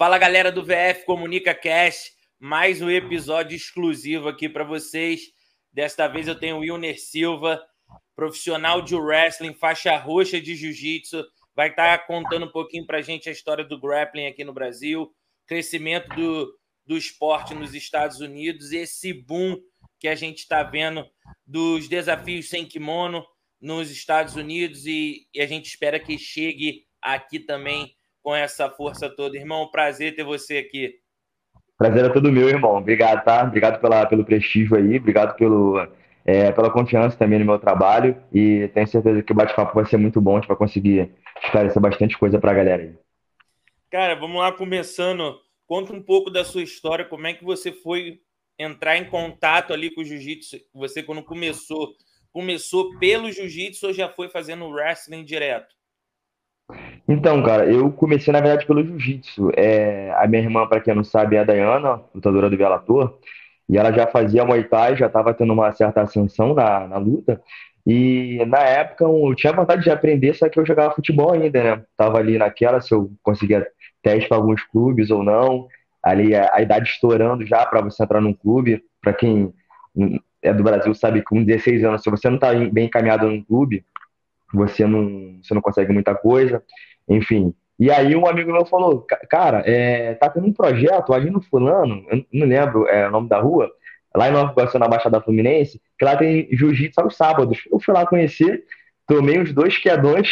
Fala galera do VF Comunica Cast, mais um episódio exclusivo aqui para vocês. Desta vez eu tenho o Wilner Silva, profissional de wrestling, faixa roxa de jiu-jitsu, vai estar tá contando um pouquinho para a gente a história do grappling aqui no Brasil, crescimento do, do esporte nos Estados Unidos, esse boom que a gente está vendo dos desafios sem kimono nos Estados Unidos e, e a gente espera que chegue aqui também com essa força toda. Irmão, prazer ter você aqui. Prazer é todo meu, irmão. Obrigado, tá? Obrigado pela, pelo prestígio aí, obrigado pelo, é, pela confiança também no meu trabalho e tenho certeza que o bate-papo vai ser muito bom, a gente vai conseguir esclarecer bastante coisa para a galera aí. Cara, vamos lá começando. Conta um pouco da sua história, como é que você foi entrar em contato ali com o jiu-jitsu? Você quando começou, começou pelo jiu-jitsu ou já foi fazendo wrestling direto? Então, cara, eu comecei, na verdade, pelo jiu-jitsu. É, a minha irmã, para quem não sabe, é a Dayana, lutadora do Bellator, e ela já fazia Muay Thai, já estava tendo uma certa ascensão na, na luta, e na época eu tinha vontade de aprender, só que eu jogava futebol ainda, né? Tava ali naquela, se eu conseguia teste para alguns clubes ou não, ali a, a idade estourando já para você entrar num clube, para quem é do Brasil sabe que com 16 anos, se você não está bem encaminhado num clube, você não, você não consegue muita coisa, enfim. E aí um amigo meu falou, cara, é, tá tendo um projeto ali no fulano, eu não lembro é, o nome da rua, lá em Nova Iguaçu, na Baixada Fluminense, que lá tem jiu-jitsu aos sábados. Eu fui lá conhecer, tomei uns dois quedões,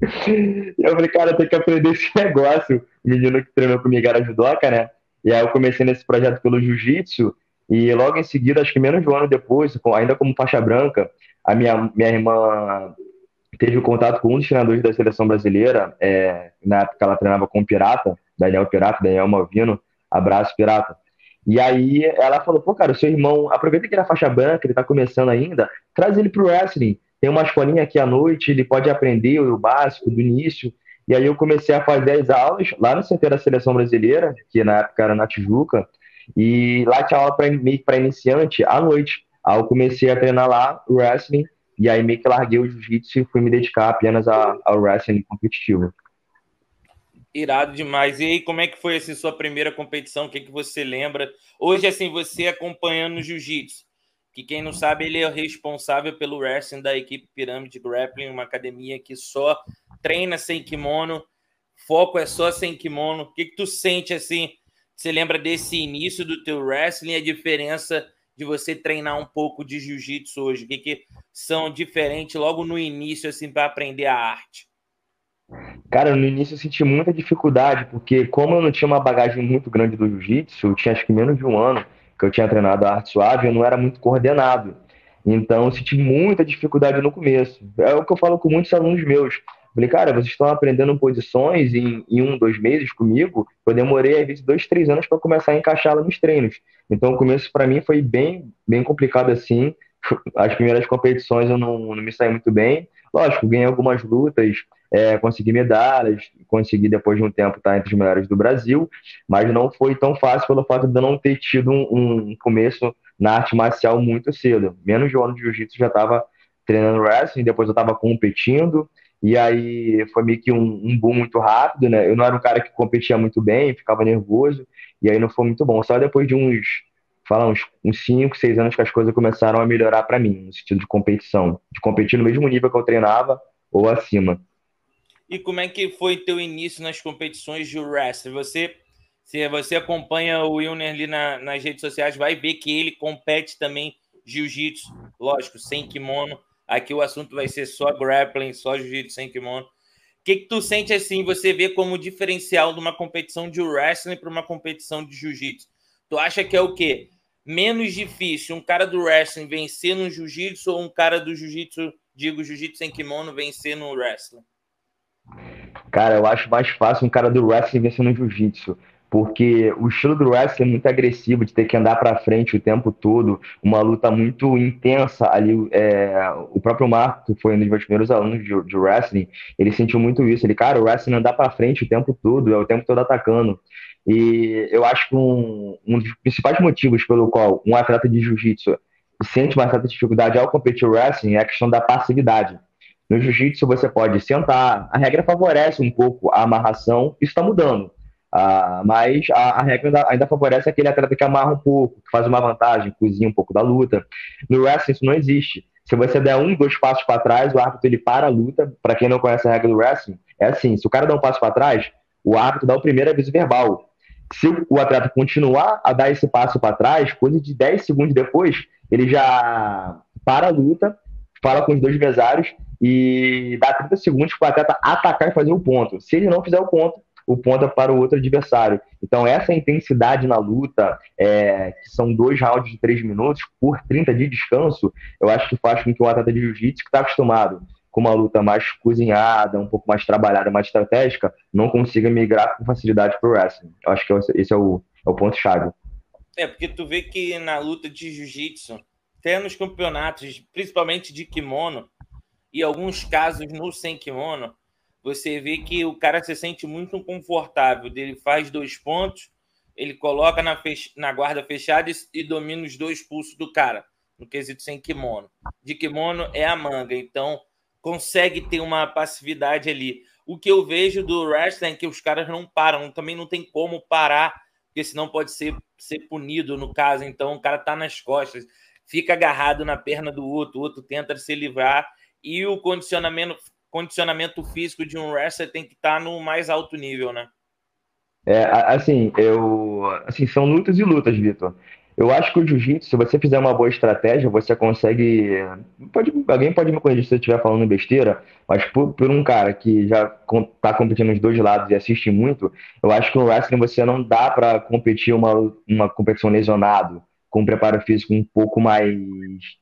eu falei, cara, tenho que aprender esse negócio. O menino que treinou comigo era judoca, né? E aí eu comecei nesse projeto pelo jiu-jitsu, e logo em seguida, acho que menos de um ano depois, ainda como faixa branca, a minha, minha irmã teve contato com um dos treinadores da seleção brasileira, é, na época ela treinava com o Pirata, Daniel Pirata, Daniel Malvino, abraço Pirata. E aí ela falou, pô, cara, o seu irmão, aproveita que ele é faixa branca, ele tá começando ainda, traz ele pro wrestling, tem uma escolinha aqui à noite, ele pode aprender o básico, do início. E aí eu comecei a fazer as aulas lá no CT da Seleção Brasileira, que na época era na Tijuca, e lá tinha aula para iniciante à noite. Aí eu comecei a treinar lá o wrestling, e aí meio que larguei o jiu-jitsu e fui me dedicar apenas ao wrestling competitivo. Irado demais. E aí, como é que foi assim, sua primeira competição? O que, que você lembra? Hoje, assim, você acompanhando o jiu-jitsu, que quem não sabe, ele é o responsável pelo wrestling da equipe Pirâmide Grappling, uma academia que só treina sem kimono, foco é só sem kimono. O que, que tu sente assim? Você lembra desse início do teu wrestling a diferença de você treinar um pouco de jiu-jitsu hoje? O que, que são diferentes logo no início, assim, para aprender a arte? Cara, no início eu senti muita dificuldade, porque como eu não tinha uma bagagem muito grande do jiu-jitsu, eu tinha acho que menos de um ano que eu tinha treinado a arte suave, eu não era muito coordenado. Então eu senti muita dificuldade no começo. É o que eu falo com muitos alunos meus. Falei, cara, vocês estão aprendendo posições em, em um, dois meses comigo. Eu demorei, às vezes, dois, três anos para começar a encaixá-la nos treinos. Então, o começo, para mim, foi bem, bem complicado assim. As primeiras competições eu não, não me saí muito bem. Lógico, ganhei algumas lutas, é, consegui medalhas, consegui, depois de um tempo, estar entre os melhores do Brasil, mas não foi tão fácil pelo fato de eu não ter tido um, um começo na arte marcial muito cedo. Menos de um ano de jiu-jitsu já estava treinando wrestling, depois eu estava competindo, e aí foi meio que um, um, boom muito rápido, né? Eu não era um cara que competia muito bem, ficava nervoso, e aí não foi muito bom. Só depois de uns, fala, uns 5, 6 anos que as coisas começaram a melhorar para mim, no sentido de competição, de competir no mesmo nível que eu treinava ou acima. E como é que foi teu início nas competições de wrestling? Você, se você acompanha o Wilner ali na, nas redes sociais, vai ver que ele compete também jiu-jitsu, lógico, sem kimono Aqui o assunto vai ser só grappling, só jiu-jitsu sem kimono. O que, que tu sente assim, você vê como diferencial de uma competição de wrestling para uma competição de jiu-jitsu? Tu acha que é o quê? Menos difícil um cara do wrestling vencer no jiu-jitsu ou um cara do jiu-jitsu, digo jiu-jitsu sem kimono, vencer no wrestling? Cara, eu acho mais fácil um cara do wrestling vencer no jiu-jitsu porque o estilo do wrestling é muito agressivo, de ter que andar para frente o tempo todo, uma luta muito intensa ali. É, o próprio Marco, que foi um dos meus primeiros alunos de, de wrestling, ele sentiu muito isso. Ele, cara, o wrestling andar para frente o tempo todo, é o tempo todo atacando. E eu acho que um, um dos principais motivos pelo qual um atleta de jiu-jitsu sente uma certa dificuldade ao competir wrestling é a questão da passividade. No jiu-jitsu você pode sentar, a regra favorece um pouco a amarração, isso está mudando Ah, mas a, a regra ainda, ainda, favorece aquele atleta que amarra um pouco, que faz uma vantagem, cozinha um pouco da luta. No wrestling isso não existe. Se você der um, dois passos para trás, o árbitro ele para a luta. Para quem não conhece a regra do wrestling, é assim: se o cara dá um passo para trás, o árbitro dá o primeiro aviso verbal. Se o atleta continuar a dar esse passo para trás, coisa de 10 segundos depois, ele já para a luta, fala com os dois mesários e dá 30 segundos para o atleta atacar e fazer o ponto. Se ele não fizer o ponto, o ponto é para o outro adversário. Então, essa intensidade na luta, é, que são dois rounds de três minutos por 30 de descanso, eu acho que faz com que o atleta de jiu-jitsu, que está acostumado com uma luta mais cozinhada, um pouco mais trabalhada, mais estratégica, não consiga migrar com facilidade para o wrestling. Eu acho que esse é o, é o ponto-chave. É, porque tu vê que na luta de jiu-jitsu, até nos campeonatos, principalmente de kimono, e alguns casos no sem kimono, você vê que o cara se sente muito confortável. Ele faz dois pontos, ele coloca na, fech... na guarda fechada e, e domina os dois pulsos do cara, no quesito sem kimono. De kimono é a manga, então consegue ter uma passividade ali. O que eu vejo do wrestling é que os caras não param, também não tem como parar, porque senão pode ser, ser punido no caso. Então o cara tá nas costas, fica agarrado na perna do outro, o outro tenta se livrar e o condicionamento condicionamento físico de um wrestler tem que estar tá no mais alto nível, né? É, assim, eu. Assim, são lutas e lutas, Vitor. Eu acho que o jiu-jitsu, se você fizer uma boa estratégia, você consegue. Pode, alguém pode me corrigir se eu estiver falando besteira, mas por, por um cara que já está competindo nos dois lados e assiste muito, eu acho que no wrestling você não dá para competir uma, uma competição lesionado, com um preparo físico um pouco mais.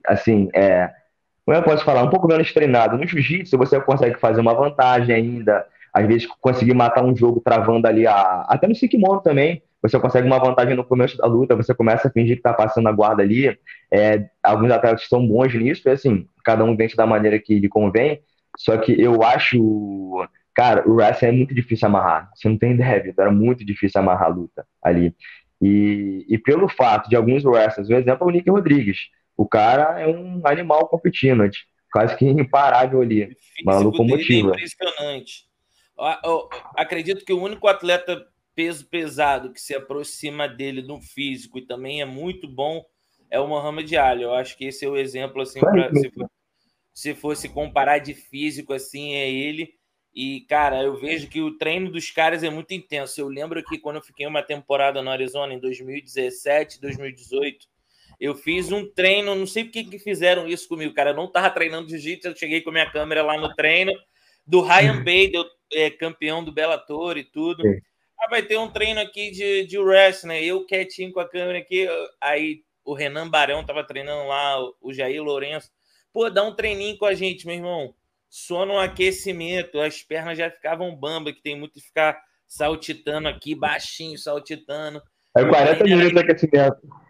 Assim, é, como eu posso falar, um pouco menos treinado. No jiu-jitsu, você consegue fazer uma vantagem ainda, às vezes conseguir matar um jogo travando ali, a... até no Sikimono também, você consegue uma vantagem no começo da luta, você começa a fingir que está passando a guarda ali. É, alguns atletas são bons nisso, e assim, cada um vence da maneira que lhe convém. Só que eu acho, cara, o wrestling é muito difícil amarrar. Você não tem ideia, Vitor, era muito difícil amarrar a luta ali. E, e pelo fato de alguns wrestlers, um exemplo é o Nick Rodrigues. O cara é um animal competindo, quase que imparável ali. Uma locomotiva. É impressionante. Eu acredito que o único atleta peso pesado que se aproxima dele no físico e também é muito bom é o Muhammad Ali. Eu acho que esse é o exemplo assim pra, se, for, se fosse comparar de físico assim é ele. E cara, eu vejo que o treino dos caras é muito intenso. Eu lembro que quando eu fiquei uma temporada no Arizona em 2017, 2018, eu fiz um treino, não sei por que fizeram isso comigo, cara. Eu não tava treinando jiu-jitsu, eu cheguei com a minha câmera lá no treino do Ryan uhum. Bader, é, campeão do Bellator e tudo. Ah, vai ter um treino aqui de, de wrestling, né? eu quietinho com a câmera aqui. Aí o Renan Barão tava treinando lá, o Jair Lourenço. Pô, dá um treininho com a gente, meu irmão. Só no aquecimento, as pernas já ficavam bamba, que tem muito de ficar saltitando aqui, baixinho, saltitando. É 40 minutos de aquecimento.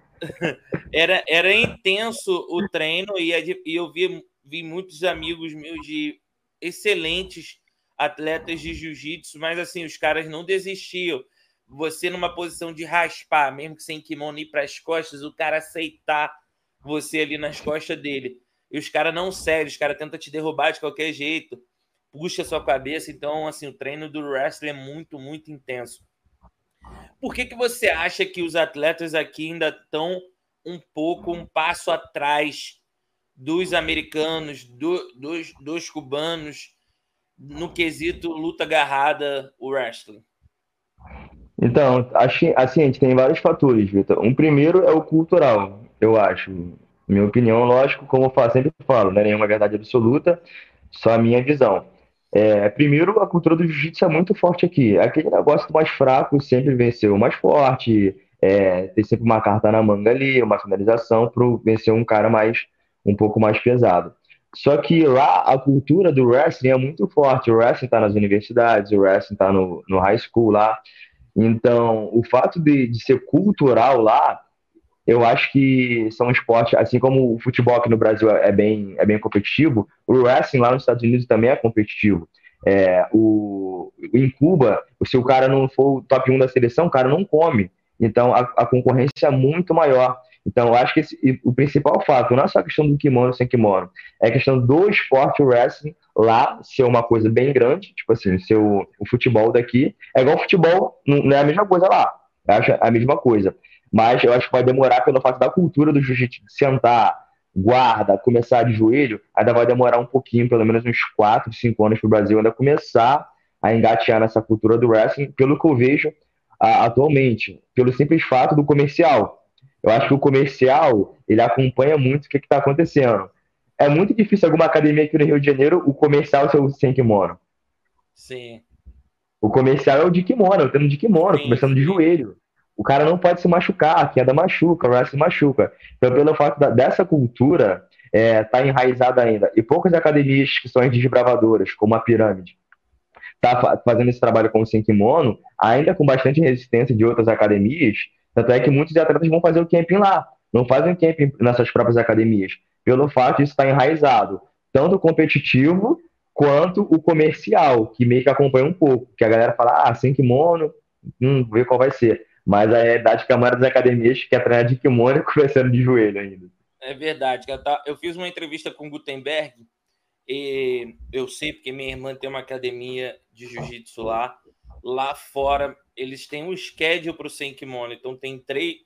Era, era intenso o treino e, e eu vi, vi muitos amigos meus de excelentes atletas de jiu-jitsu, mas assim, os caras não desistiam. Você numa posição de raspar, mesmo que sem kimono ir para as costas, o cara aceitar você ali nas costas dele. E os caras não cedem, os caras tentam te derrubar de qualquer jeito, puxa sua cabeça. Então, assim, o treino do wrestling é muito, muito intenso. Por que, que você acha que os atletas aqui ainda estão um pouco, um passo atrás dos americanos, do, dos, dos cubanos, no quesito luta agarrada, o wrestling? Então, assim, a gente tem vários fatores, Vitor. Um primeiro é o cultural, eu acho. Minha opinião, lógico, como eu sempre falo, não é nenhuma verdade absoluta, só a minha visão. É, primeiro, a cultura do jiu-jitsu é muito forte aqui. Aquele negócio do mais fraco sempre venceu o mais forte, é, tem sempre uma carta na manga ali, uma finalização para vencer um cara mais um pouco mais pesado. Só que lá a cultura do wrestling é muito forte. O wrestling está nas universidades, o wrestling está no, no high school lá. Então, o fato de, de ser cultural lá eu acho que são esportes, assim como o futebol aqui no Brasil é bem, é bem competitivo, o wrestling lá nos Estados Unidos também é competitivo. É, o, em Cuba, se o cara não for o top 1 da seleção, o cara não come. Então a, a concorrência é muito maior. Então, eu acho que esse, o principal fato não é só a questão do kimono sem kimono, é a questão do esporte wrestling lá ser uma coisa bem grande, tipo assim, ser o, o futebol daqui é igual futebol, não é a mesma coisa lá, eu acho a mesma coisa. Mas eu acho que vai demorar pelo fato da cultura do jiu-jitsu sentar, guarda, começar de joelho, ainda vai demorar um pouquinho, pelo menos uns 4, 5 anos para o Brasil ainda começar a engatear nessa cultura do wrestling, pelo que eu vejo a, atualmente, pelo simples fato do comercial. Eu acho que o comercial, ele acompanha muito o que está acontecendo. É muito difícil alguma academia aqui no Rio de Janeiro, o comercial ser sem kimono. Sim. O comercial é o de kimono, eu tendo de kimono, sim, começando de joelho. O cara não pode se machucar, queda machuca, o wrestling machuca. Então, pelo fato da, dessa cultura é, tá enraizada ainda, e poucas academias que são desbravadoras, como a Pirâmide, tá fazendo esse trabalho com o sem kimono, ainda com bastante resistência de outras academias, tanto é que muitos atletas vão fazer o camping lá, não fazem camping nessas próprias academias, pelo fato de estar enraizado, tanto o competitivo quanto o comercial, que meio que acompanha um pouco, que a galera fala, ah, sem kimono, hum, ver qual vai ser. Mas a realidade é que a maioria das academias quer treinar de kimono e começando de joelho ainda. É verdade. Eu fiz uma entrevista com o Gutenberg, e eu sei porque minha irmã tem uma academia de jiu-jitsu lá. Lá fora, eles têm um schedule para o sem kimono, então tem três,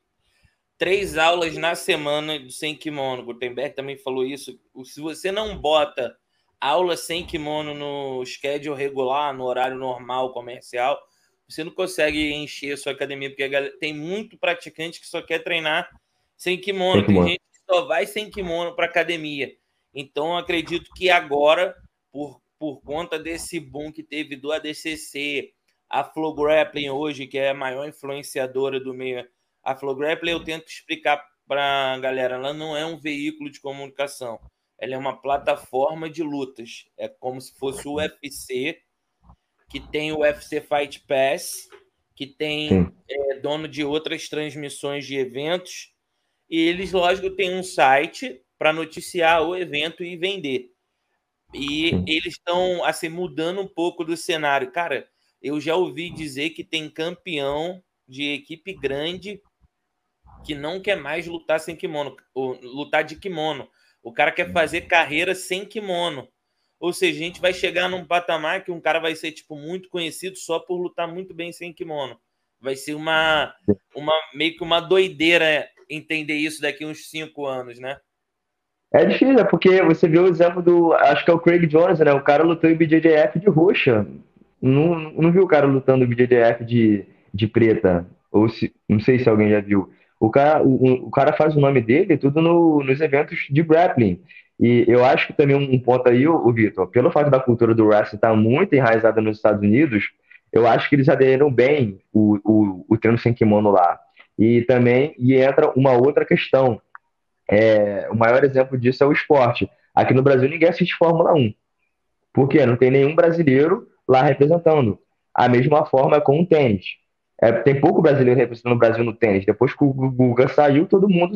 três aulas na semana do sem kimono. Gutenberg também falou isso. Se você não bota aula sem kimono no schedule regular, no horário normal, comercial, você não consegue encher a sua academia, porque tem muito praticante que só quer treinar sem kimono. Sem kimono. Tem gente que só vai sem kimono para academia. Então, acredito que agora, por, por conta desse boom que teve do ADCC, a Flow Grappling hoje, que é a maior influenciadora do meio, a Flow Grappling eu tento explicar para a galera, ela não é um veículo de comunicação, ela é uma plataforma de lutas. É como se fosse o UFC, que tem o UFC Fight Pass, que tem é, dono de outras transmissões de eventos, e eles, lógico, têm um site para noticiar o evento e vender. E eles estão assim mudando um pouco do cenário. Cara, eu já ouvi dizer que tem campeão de equipe grande que não quer mais lutar sem kimono, ou lutar de kimono. O cara quer fazer carreira sem kimono. Ou seja, a gente vai chegar num patamar que um cara vai ser tipo muito conhecido só por lutar muito bem sem kimono. Vai ser uma, uma meio que uma doideira entender isso daqui uns cinco anos, né? É difícil, é porque você viu o exemplo do. Acho que é o Craig Jones, né? O cara lutou em BJJF de roxa. Não, não viu o cara lutando BJJF de, de preta. Ou se, não sei se alguém já viu. O cara, o, o cara faz o nome dele tudo no, nos eventos de grappling. E eu acho que também um ponto aí, o, Vitor, pelo fato da cultura do wrestling estar tá muito enraizada nos Estados Unidos, eu acho que eles aderiram bem o, o, o treino sem kimono lá. E também e entra uma outra questão. É, o maior exemplo disso é o esporte. Aqui no Brasil ninguém assiste Fórmula 1. Por quê? Não tem nenhum brasileiro lá representando. A mesma forma com o tênis. É, tem pouco brasileiro representando o Brasil no tênis. Depois que o Guga saiu, todo mundo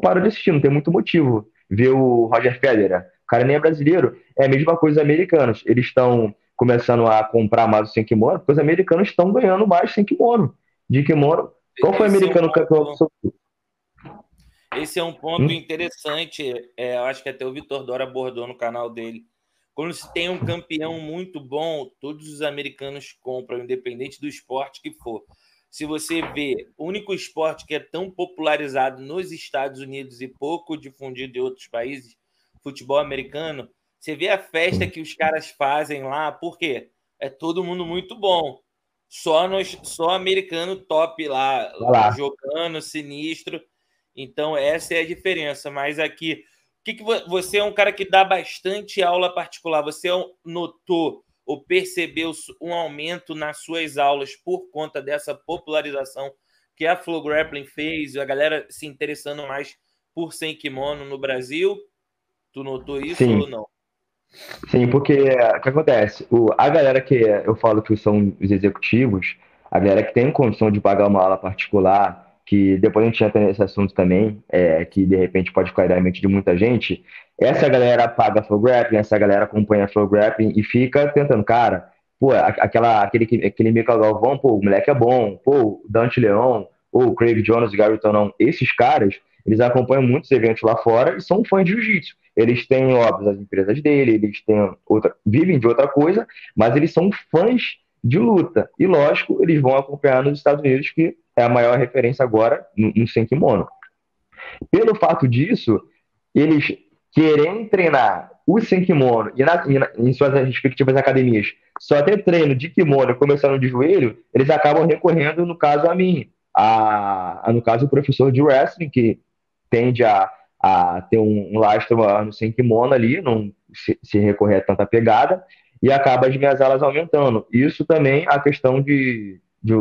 parou de assistir, não tem muito motivo. Ver o Roger Federer, o cara nem é brasileiro. É a mesma coisa os americanos. Eles estão começando a comprar mais o sem kimono, porque os americanos estão ganhando mais sem kimono. De kimono. Qual foi o americano é um campeão Esse é um ponto hum? interessante. É, eu acho que até o Vitor Dora abordou no canal dele quando se tem um campeão muito bom, todos os americanos compram, independente do esporte que for. Se você vê, o único esporte que é tão popularizado nos Estados Unidos e pouco difundido em outros países, futebol americano, você vê a festa que os caras fazem lá, por quê? É todo mundo muito bom. Só, nos, só americano top lá, lá, jogando, sinistro. Então, essa é a diferença. Mas aqui, que, que você é um cara que dá bastante aula particular? Você é notou ou percebeu um aumento nas suas aulas por conta dessa popularização que a Flow Grappling fez, a galera se interessando mais por sem kimono no Brasil? Tu notou isso Sim. ou não? Sim, porque o que acontece? O, a galera que eu falo que são os executivos, a galera que tem condição de pagar uma aula particular, que depois a gente entra nesse assunto também, é, que de repente pode ficar na mente de muita gente. Essa galera paga Flow Grappling, essa galera acompanha Flow Grappling e fica tentando, cara, pô, aquela, aquele, aquele Michael Galvão, pô, o moleque é bom, pô, Dante Leão, ou Craig Jones, Gary não, esses caras, eles acompanham muitos eventos lá fora e são fãs de jiu-jitsu. Eles têm, óbvio, as empresas dele, eles têm outra, vivem de outra coisa, mas eles são fãs de luta. E, lógico, eles vão acompanhar nos Estados Unidos, que é a maior referência agora no, no Senkimono. Pelo fato disso, eles querem treinar o Senkimono e, na, e na, em suas respectivas academias só ter treino de kimono começando de joelho, eles acabam recorrendo, no caso, a mim. A, a no caso, o professor de wrestling, que tende a, a ter um, um lastro no sem kimono ali, não se, se, recorrer a tanta pegada, e acaba as minhas alas aumentando. Isso também a questão de, de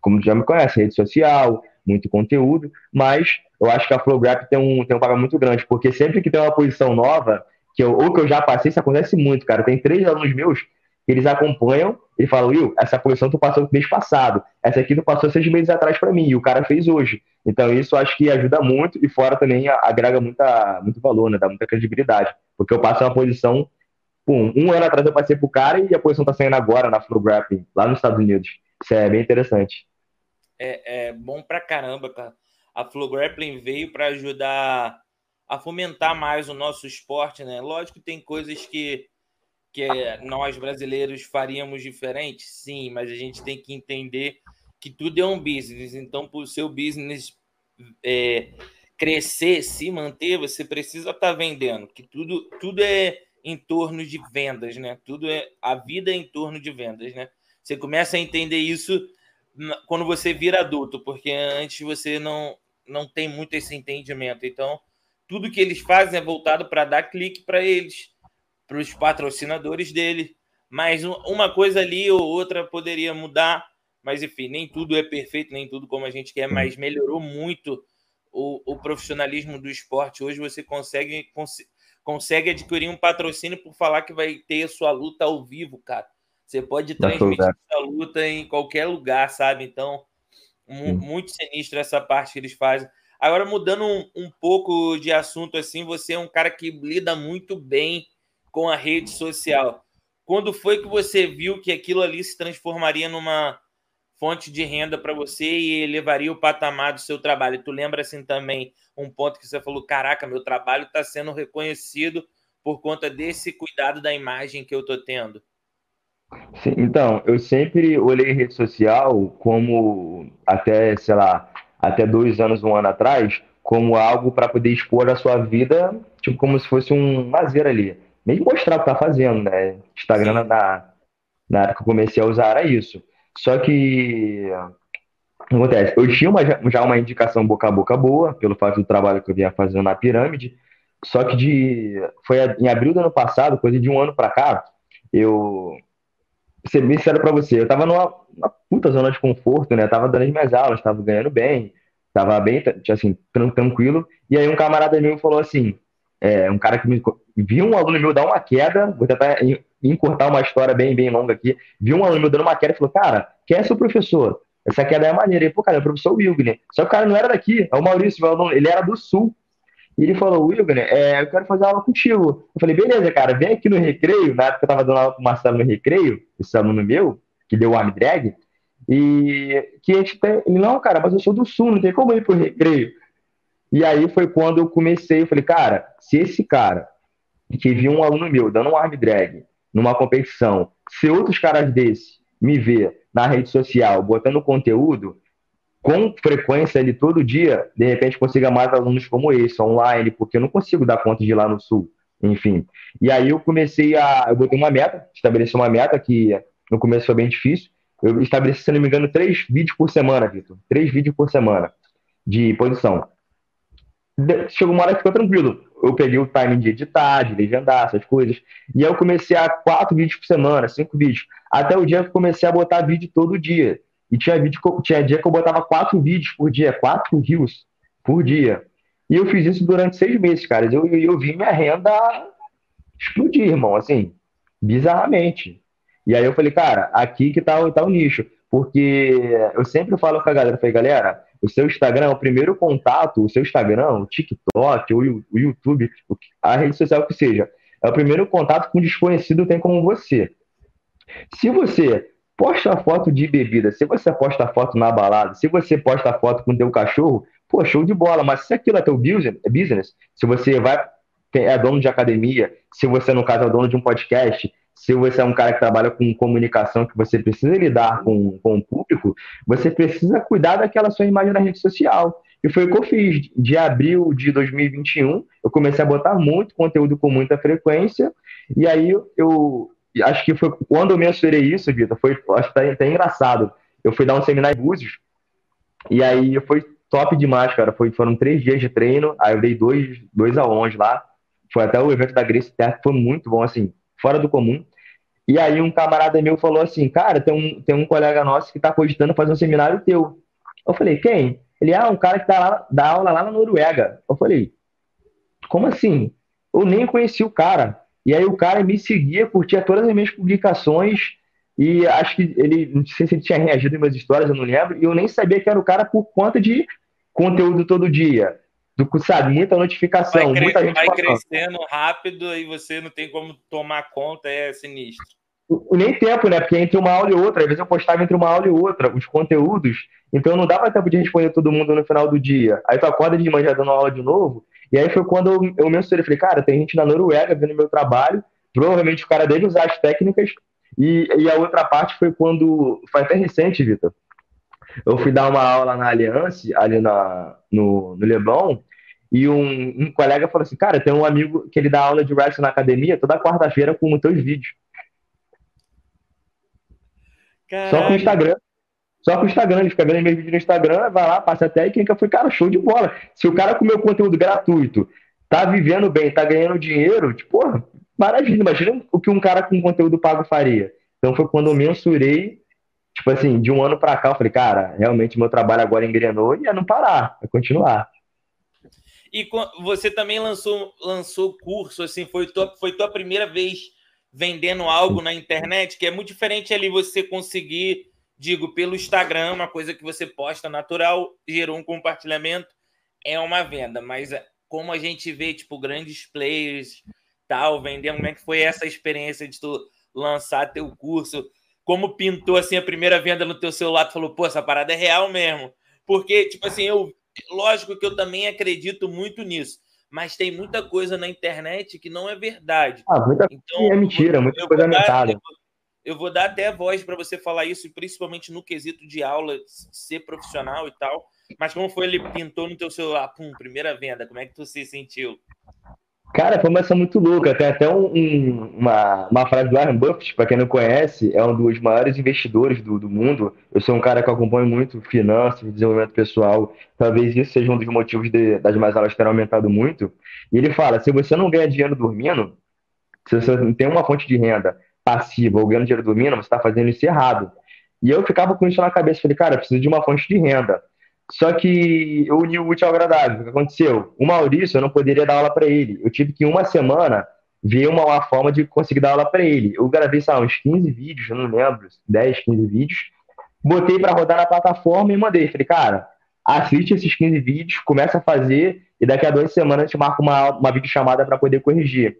como já me conhece, rede social, muito conteúdo, mas eu acho que a Flow Grap tem um, tem um papel muito grande, porque sempre que tem uma posição nova, que eu, ou que eu já passei, isso acontece muito, cara. Tem três alunos meus que eles acompanham e falam, Will, essa posição tu passou mês passado, essa aqui tu passou seis meses atrás para mim, e o cara fez hoje. Então isso acho que ajuda muito e fora também agrega muita, muito valor, né? Dá muita credibilidade. Porque eu passo uma posição, pum, um ano atrás eu passei pro cara e a posição tá saindo agora na Flow Grappling, lá nos Estados Unidos. Isso é bem interessante. É, é bom pra caramba, cara. A Flow Grappling veio para ajudar a fomentar mais o nosso esporte, né? Lógico que tem coisas que que nós brasileiros faríamos diferente? Sim, mas a gente tem que entender que tudo é um business. Então, para o seu business é, crescer, se manter, você precisa estar tá vendendo. Que tudo, tudo é em torno de vendas, né? Tudo é a vida é em torno de vendas, né? Você começa a entender isso quando você vira adulto, porque antes você não não tem muito esse entendimento. Então, tudo que eles fazem é voltado para dar clique para eles para os patrocinadores dele. Mas uma coisa ali ou outra poderia mudar. Mas, enfim, nem tudo é perfeito, nem tudo como a gente quer, mas melhorou muito o, o profissionalismo do esporte. Hoje você consegue, cons consegue adquirir um patrocínio por falar que vai ter sua luta ao vivo, cara. Você pode transmitir sua luta em qualquer lugar, sabe? Então, muito sinistro essa parte que eles fazem. Agora, mudando um, um pouco de assunto, assim, você é um cara que lida muito bem com a rede social. Quando foi que você viu que aquilo ali se transformaria numa fonte de renda para você e elevaria o patamar do seu trabalho? Tu lembra assim também um ponto que você falou: caraca, meu trabalho está sendo reconhecido por conta desse cuidado da imagem que eu estou tendo? Sim, então, eu sempre olhei rede social como, até, sei lá, até dois anos, um ano atrás, como algo para poder expor a sua vida, tipo, como se fosse um lazer ali nem mostrar o que tá fazendo, né? Instagram na, na época que eu comecei a usar era isso. Só que acontece, eu tinha uma, já uma indicação boca a boca boa, pelo fato do trabalho que eu vinha fazendo na pirâmide, só que de, foi em abril do ano passado, coisa de um ano para cá, eu ser bem sincero pra você, eu tava numa, numa, puta zona de conforto, né? tava dando as minhas aulas, tava ganhando bem, tava bem, assim, tranquilo. E aí um camarada meu falou assim, é, um cara que me, viu um aluno meu dar uma queda, vou tentar encurtar uma história bem, bem longa aqui, viu um aluno dando uma queda e falou, cara, quem é seu professor? Essa queda é maneira. E, pô, cara, é o professor Wilgner. Só que o cara não era daqui, é o Maurício, ele era do Sul. E ele falou, Wilgner, é, eu quero fazer aula contigo. Eu falei, beleza, cara, vem aqui no recreio, na época eu tava dando aula com o Marcelo no recreio, esse aluno meu, que deu o arm drag, e que a gente tem, não, cara, mas eu sou do Sul, não tem como ir pro recreio. E aí foi quando eu comecei, eu falei, cara, se esse cara que viu um aluno meu dando um arm drag numa competição, se outros caras desse me ver na rede social botando conteúdo, com frequência ali todo dia, de repente consiga mais alunos como esse, online, porque eu não consigo dar conta de ir lá no sul, enfim. E aí eu comecei a. Eu botei uma meta, estabeleci uma meta que no começo foi bem difícil. Eu estabeleci, se não me engano, três vídeos por semana, Vitor. Três vídeos por semana de posição chegou uma hora que ficou tranquilo. Eu peguei o timing de editar, de legendar, essas coisas. E aí eu comecei a quatro vídeos por semana, cinco vídeos. Até o dia que eu comecei a botar vídeo todo dia. E tinha, vídeo eu, tinha dia que eu botava quatro vídeos por dia, quatro rios por dia. E eu fiz isso durante seis meses, cara. Eu, eu, eu vi minha renda explodir, irmão, assim, bizarramente. E aí eu falei, cara, aqui que tá, tá o nicho. Porque eu sempre falo com a galera, falei, galera, o seu Instagram é o primeiro contato, o seu Instagram, o TikTok, o, o YouTube, a rede social que seja, é o primeiro contato com um desconhecido tem como você. Se você posta foto de bebida, se você posta foto na balada, se você posta foto com teu cachorro, pô, show de bola, mas se aquilo é teu business, se você vai é dono de academia, se você, no caso, é dono de um podcast, se você é um cara que trabalha com comunicação, que você precisa lidar com, com o público, você precisa cuidar daquela sua imagem na rede social. E foi o que eu fiz. De abril de 2021, eu comecei a botar muito conteúdo com muita frequência, e aí eu, acho que foi quando eu mensurei isso, Vitor, foi acho tá até engraçado. Eu fui dar um seminário em Búzios, e aí foi top demais, cara. Foi, foram três dias de treino, aí eu dei dois, dois aonde lá. Foi até o evento da Grace Terra, foi muito bom, assim, fora do comum. E aí um camarada meu falou assim, cara, tem um, tem um colega nosso que tá cogitando fazer um seminário teu. Eu falei, quem? Ele, ah, um cara que tá lá, dá aula lá na Noruega. Eu falei, como assim? Eu nem conheci o cara. E aí o cara me seguia, curtia todas as minhas publicações e acho que ele, não sei se ele tinha reagido em minhas histórias, eu não lembro, e eu nem sabia que era o cara por conta de conteúdo todo dia. Do, sabe, muita notificação, vai muita gente Vai crescendo rápido e você não tem como tomar conta, é sinistro. Nem tempo, né? Porque entre uma aula e outra, às vezes eu postava entre uma aula e outra os conteúdos, então não dava tempo de responder todo mundo no final do dia. Aí tu acorda de manhã dando aula de novo, e aí foi quando eu, eu mensurei, falei, cara, tem gente na Noruega vendo meu trabalho, provavelmente o cara deve usar as técnicas, e, e a outra parte foi quando, foi até recente, Vitor, eu fui dar uma aula na Aliança, ali na, no, no Leblon, e um, um, colega falou assim, cara, tem um amigo que ele dá aula de wrestling na academia toda quarta-feira com os teus vídeos. Só com o Instagram. Só com o Instagram, ele fica vendo meus vídeos no Instagram, vai lá, passa a técnica, foi, cara, show de bola. Se o cara com meu conteúdo gratuito tá vivendo bem, tá ganhando dinheiro, tipo, porra, maravilha. Imagina o que um cara com conteúdo pago faria. Então foi quando eu mensurei, tipo assim, de um ano para cá, eu falei, cara, realmente meu trabalho agora engrenou e é não parar, é continuar. E você também lançou, lançou curso, assim, foi tua, foi tua primeira vez vendendo algo na internet, que é muito diferente ali você conseguir digo, pelo Instagram, uma coisa que você posta natural, gerou um compartilhamento, é uma venda. Mas é, como a gente vê, tipo, grandes players, tal, vendendo, como é que foi essa experiência de tu lançar teu curso? Como pintou, assim, a primeira venda no teu celular? Tu falou, pô, essa parada é real mesmo. Porque, tipo assim, eu... Lógico que eu também acredito muito nisso mas tem muita coisa na internet que não é verdade. Ah, muita então, é mentira, muita coisa aumentada eu vou dar até voz para você falar isso, principalmente no quesito de aula, ser profissional e tal. Mas como foi ele pintou no teu celular, pum, primeira venda, como é que tu se sentiu? Cara, foi uma ação muito louca. Tem até um, um, uma, uma frase do Warren Buffett, para quem não conhece, é um dos maiores investidores do, do mundo. Eu sou um cara que acompanha muito finanças, desenvolvimento pessoal. Talvez isso seja um dos motivos de, das mais aulas terem aumentado muito. E ele fala: se você não ganha dinheiro dormindo, se você não tem uma fonte de renda passiva ou ganhando dinheiro dormindo, você está fazendo isso errado. E eu ficava com isso na cabeça, falei, cara, eu preciso de uma fonte de renda. Só que eu uni o útil ao agradável. O que aconteceu? O Maurício, eu não poderia dar aula para ele. Eu tive que, em uma semana, ver uma, uma forma de conseguir dar aula para ele. Eu gravei, sei lá, uns 15 vídeos, eu não lembro, 10, 15 vídeos. Botei para rodar na plataforma e mandei. Falei, cara, assiste esses 15 vídeos, começa a fazer e daqui a duas semanas a gente marca uma, uma videochamada para poder corrigir.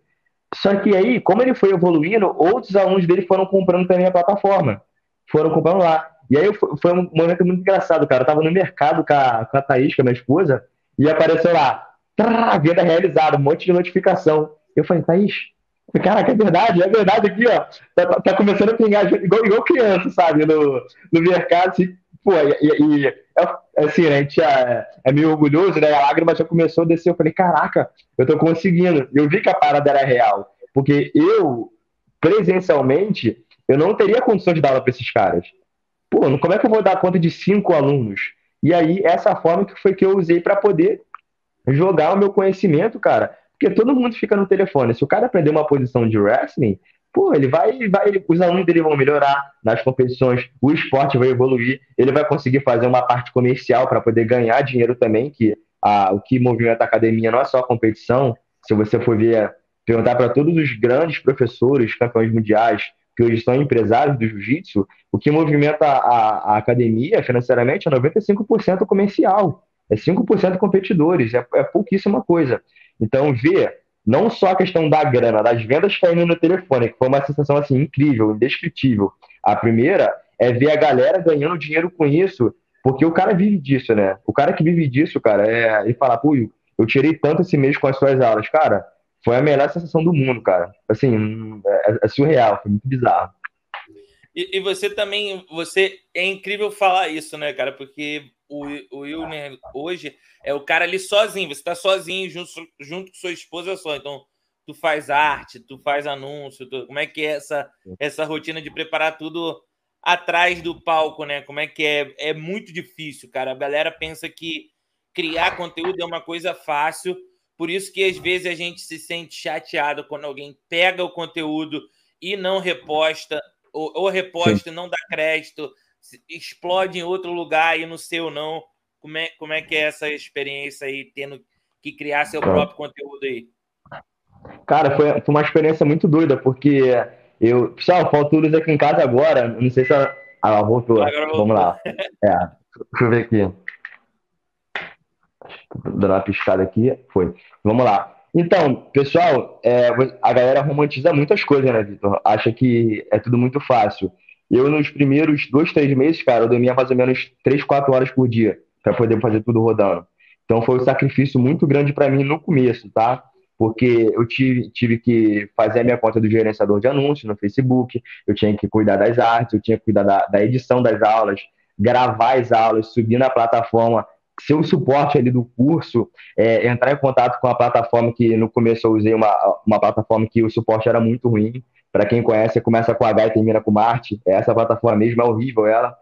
Só que aí, como ele foi evoluindo, outros alunos dele foram comprando também a plataforma. Foram comprando lá. E aí foi um momento muito engraçado, cara. Eu tava no mercado com a, com a Thaís, que é minha esposa, e apareceu lá, trá, venda realizada, um monte de notificação. Eu falei, Thaís, caraca, é verdade, é verdade aqui, ó. Tá, tá, tá começando a pingar igual, igual criança, sabe, no, no mercado, assim, pô, e, e, assim, né, a gente é, é, meio orgulhoso, né? A lágrima já começou a descer. Eu falei, caraca, eu tô conseguindo. Eu vi que a parada era real. Porque eu, presencialmente, eu não teria condição de dar aula para esses caras. Pô, como é que eu vou dar conta de cinco alunos? E aí, essa forma que foi que eu usei para poder jogar o meu conhecimento, cara. Porque todo mundo fica no telefone. Se o cara aprender uma posição de wrestling, pô, ele vai, vai, os alunos dele vão melhorar nas competições, o esporte vai evoluir, ele vai conseguir fazer uma parte comercial para poder ganhar dinheiro também, que a, o que movimenta a academia não é só a competição. Se você for ver, perguntar para todos os grandes professores, campeões mundiais, que hoje são empresários do jiu-jitsu, o que movimenta a, a academia financeiramente é 95% comercial, é 5% competidores, é, é pouquíssima coisa. Então, ver não só a questão da grana, das vendas caindo no telefone, que foi uma sensação assim incrível, indescritível. A primeira é ver a galera ganhando dinheiro com isso, porque o cara vive disso, né? O cara que vive disso, cara, é ele fala, pô, eu tirei tanto esse mês com as suas aulas, cara, foi a melhor sensação do mundo, cara. Assim, é, é surreal, foi muito bizarro. E, e, você também, você é incrível falar isso, né, cara? Porque o, o hoje é o cara ali sozinho, você tá sozinho junto, junto com sua esposa só. Então, tu faz arte, tu faz anúncio, tu, como é que é essa, essa rotina de preparar tudo atrás do palco, né? Como é que é? É muito difícil, cara. A galera pensa que criar conteúdo é uma coisa fácil, por isso que às vezes a gente se sente chateado quando alguém pega o conteúdo e não reposta, ou, ou reposta Sim. não dá crédito, explode em outro lugar e no seu não. Como é, como é que é essa experiência aí, tendo que criar seu próprio conteúdo aí? Cara, foi, foi uma experiência muito doida, porque eu. Pessoal, faltou luz aqui em casa agora. Não sei se ela. Ah, voltou. Agora Vamos lá. É, deixa eu ver aqui. Dando uma piscada aqui. Foi. Vamos lá. Então, pessoal, é, a galera romantiza muitas coisas, né, Vitor? Acha que é tudo muito fácil. Eu, nos primeiros dois, três meses, cara, eu dormia mais ou menos três, quatro horas por dia para poder fazer tudo rodando. Então, foi um sacrifício muito grande para mim no começo, tá? Porque eu tive, tive que fazer a minha conta do gerenciador de anúncios no Facebook, eu tinha que cuidar das artes, eu tinha que cuidar da, da edição das aulas, gravar as aulas, subir na plataforma ser o suporte ali do curso, é, entrar em contato com a plataforma que no começo eu usei uma, uma plataforma que o suporte era muito ruim. Para quem conhece, começa com H e termina com Marte. Essa plataforma mesmo é horrível ela.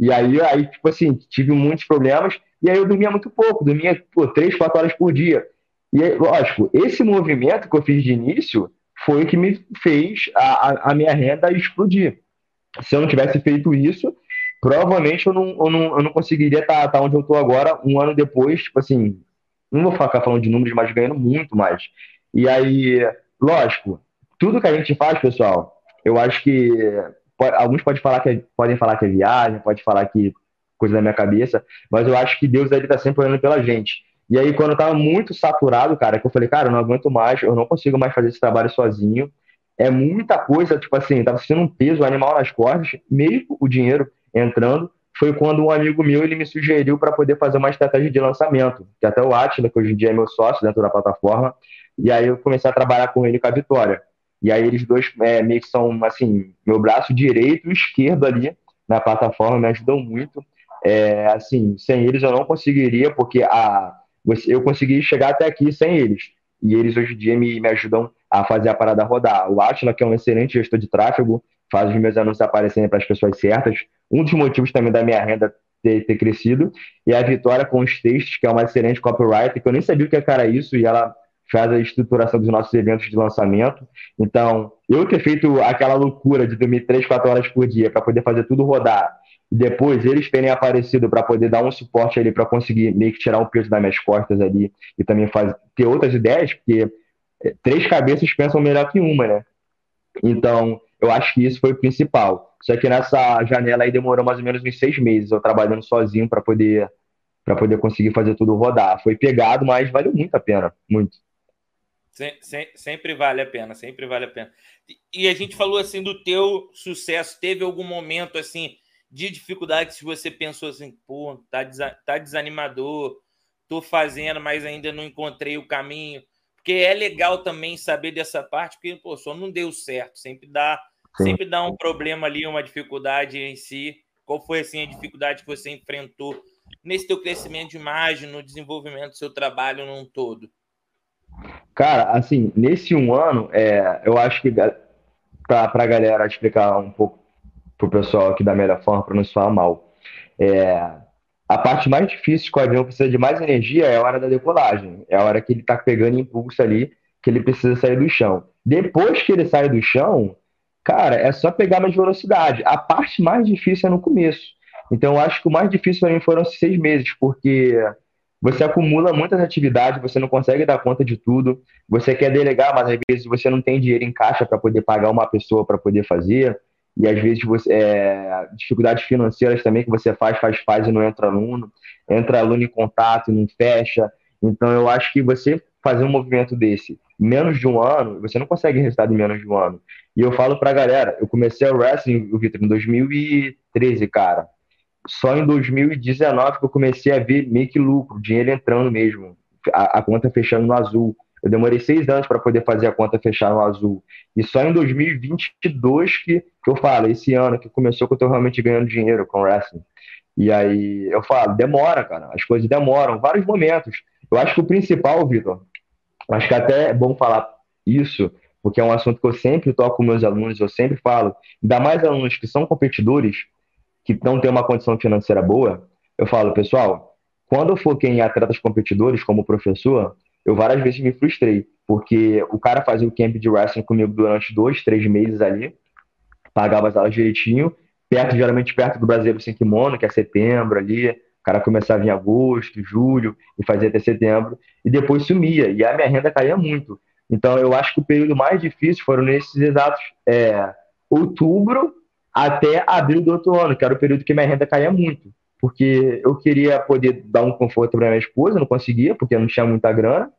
E aí, aí, tipo assim, tive muitos problemas. E aí eu dormia muito pouco, dormia pô, 3, 4 horas por dia. E aí, lógico, esse movimento que eu fiz de início foi o que me fez a, a minha renda explodir. Se eu não tivesse feito isso, provavelmente eu não, eu não, eu não conseguiria estar tá, tá onde eu estou agora, um ano depois, tipo assim, não vou ficar falando de números, mas ganhando muito mais. E aí, lógico, tudo que a gente faz, pessoal, eu acho que alguns podem falar que é, podem falar que é viagem, pode falar que coisa da minha cabeça, mas eu acho que Deus ele tá sempre olhando pela gente. E aí, quando eu tava muito saturado, cara, que eu falei, cara, eu não aguento mais, eu não consigo mais fazer esse trabalho sozinho. É muita coisa, tipo assim, tava sendo um peso animal nas costas, mesmo o dinheiro entrando, foi quando um amigo meu ele me sugeriu para poder fazer uma estratégia de lançamento, que até o Atila, que hoje em dia é meu sócio dentro da plataforma, e aí eu comecei a trabalhar com ele com a Vitória. E aí eles dois é, meio que são, assim, meu braço direito e esquerdo ali na plataforma, me ajudam muito. É, assim, sem eles eu não conseguiria, porque a, eu consegui chegar até aqui sem eles. E eles hoje em dia me, me ajudam a fazer a parada rodar. O Atila, que é um excelente gestor de tráfego, faz os meus anúncios aparecerem para as pessoas certas. Um dos motivos também da minha renda ter, ter crescido. E a Vitória com os textos, que é uma excelente copywriter, que eu nem sabia o que era isso, e ela faz a estruturação dos nossos eventos de lançamento. Então, eu ter feito aquela loucura de dormir 3, 4 horas por dia para poder fazer tudo rodar, e depois eles terem aparecido para poder dar um suporte ali para conseguir meio que tirar um peso das minhas costas ali e também faz, ter outras ideias, porque é, três cabeças pensam melhor que uma, né? Então, eu acho que isso foi o principal. Só que nessa janela aí demorou mais ou menos uns seis meses, eu trabalhando sozinho para poder para poder conseguir fazer tudo rodar. Foi pegado, mas valeu muito a pena, muito. Sem, sem, sempre vale a pena, sempre vale a pena. E a gente falou assim do teu sucesso. Teve algum momento assim de dificuldade se você pensou assim, pô, tá, tá desanimador, tô fazendo, mas ainda não encontrei o caminho. Porque é legal também saber dessa parte, porque pô, só não deu certo, sempre dá Sim. sempre dá um problema ali, uma dificuldade em si. Qual foi assim a dificuldade que você enfrentou nesse teu crescimento de imagem, no desenvolvimento do seu trabalho num todo? Cara, assim, nesse um ano, é, eu acho que para a galera explicar um pouco para o pessoal aqui da melhor forma, para não falar mal, é, a parte mais difícil que o avião precisa de mais energia é a hora da decolagem, é a hora que ele está pegando impulso ali, que ele precisa sair do chão. Depois que ele sai do chão, Cara, é só pegar mais velocidade. A parte mais difícil é no começo. Então, eu acho que o mais difícil para mim foram seis meses, porque você acumula muitas atividades, você não consegue dar conta de tudo, você quer delegar, mas às vezes você não tem dinheiro em caixa para poder pagar uma pessoa para poder fazer, e às vezes você é, dificuldades financeiras também que você faz, faz, faz e não entra aluno, entra aluno em contato e não fecha. Então eu acho que você fazer um movimento desse menos de um ano, você não consegue resultado em menos de um ano. E eu falo pra galera, eu comecei o wrestling, o Vitor, em 2000 e 2013, cara. Só em 2019 que eu comecei a ver meio que lucro, dinheiro entrando mesmo, a, a conta fechando no azul. Eu demorei seis anos para poder fazer a conta fechar no azul. E só em 2022 que, que eu falo, esse ano que começou que eu tô realmente ganhando dinheiro com wrestling. E aí eu falo, demora, cara. As coisas demoram, vários momentos. Eu acho que o principal, Vitor, acho que até é bom falar isso, porque é um assunto que eu sempre toco com meus alunos, eu sempre falo, ainda mais alunos que são competidores, que não têm uma condição financeira boa, eu falo, pessoal, quando eu foquei em atletas competidores como professor, eu várias vezes me frustrei, porque o cara fazia o camp de wrestling comigo durante dois, três meses ali, pagava as aulas direitinho, perto, geralmente perto do Brasileiro Sem Kimono, que é setembro ali, o cara começava em agosto, julho, e fazia até setembro, e depois sumia, e a minha renda caía muito. Então, eu acho que o período mais difícil foram nesses exatos é, outubro até abril do outro ano, que era o período que minha renda caía muito. Porque eu queria poder dar um conforto para minha esposa, não conseguia, porque não tinha muita grana.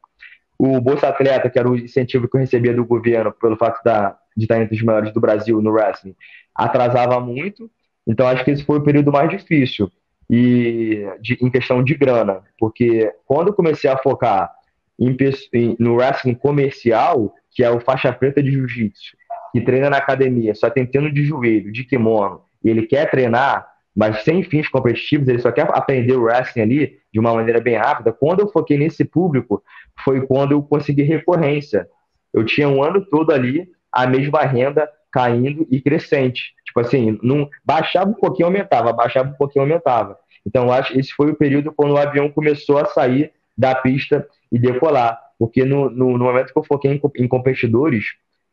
O Bolsa Atleta, que era o incentivo que eu recebia do governo pelo fato da, de estar entre os melhores do Brasil no wrestling, atrasava muito. Então, acho que esse foi o período mais difícil e de, em questão de grana, porque quando eu comecei a focar em, em, no wrestling comercial, que é o faixa preta de jiu-jitsu, que treina na academia, só tem tendo de joelho, de kimono, e ele quer treinar, mas sem fins competitivos, ele só quer aprender o wrestling ali de uma maneira bem rápida. Quando eu foquei nesse público, foi quando eu consegui recorrência. Eu tinha um ano todo ali a mesma renda caindo e crescente. Tipo assim, não, baixava um pouquinho, aumentava, baixava um pouquinho, aumentava. Então, acho esse foi o período quando o avião começou a sair da pista e decolar. Porque no, no, no momento que eu foquei em, em competidores,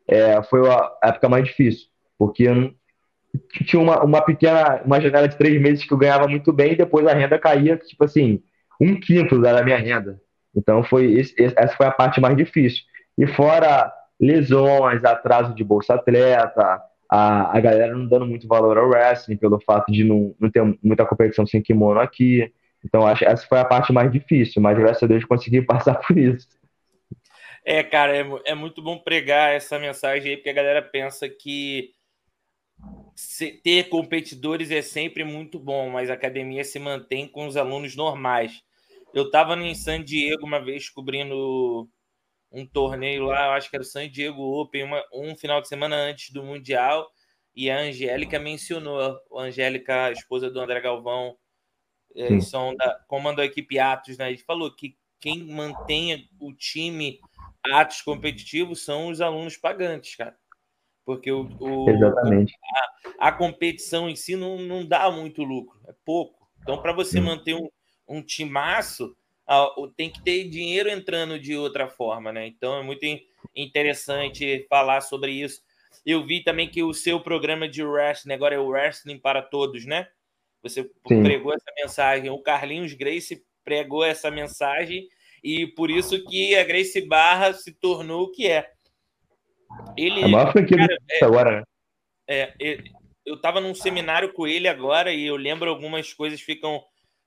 é, foi a época mais difícil. Porque tinha uma, uma pequena, uma janela de três meses que eu ganhava muito bem e depois a renda caía, tipo assim, um quinto da minha renda. Então, foi esse, essa foi a parte mais difícil. E fora lesões, atraso de bolsa atleta, a, a galera não dando muito valor ao wrestling pelo fato de não, não ter muita competição sem kimono aqui. Então, acho que essa foi a parte mais difícil, mas graças a Deus consegui passar por isso. É, cara, é, é muito bom pregar essa mensagem aí, porque a galera pensa que ter competidores é sempre muito bom, mas a academia se mantém com os alunos normais. Eu estava em San Diego uma vez cobrindo um torneio lá, acho que era o San Diego Open, uma, um final de semana antes do Mundial, e a Angélica mencionou, a Angélica, a esposa do André Galvão, eles são da, comandou a equipe Atos, né? Ele falou que quem mantém o time Atos competitivo são os alunos pagantes, cara. Porque o, o Exatamente. A, a, competição em si não, não dá muito lucro, é pouco. Então, para você manter um, um timaço, tem que ter dinheiro entrando de outra forma, né? Então é muito interessante falar sobre isso. Eu vi também que o seu programa de wrestling agora é o Wrestling para Todos, né? Você Sim. pregou essa mensagem. O Carlinhos Grace pregou essa mensagem e por isso que a Grace Barra se tornou o que é. Ele, a maior franquia cara, é, agora, né? É, eu estava num seminário com ele agora e eu lembro algumas coisas ficam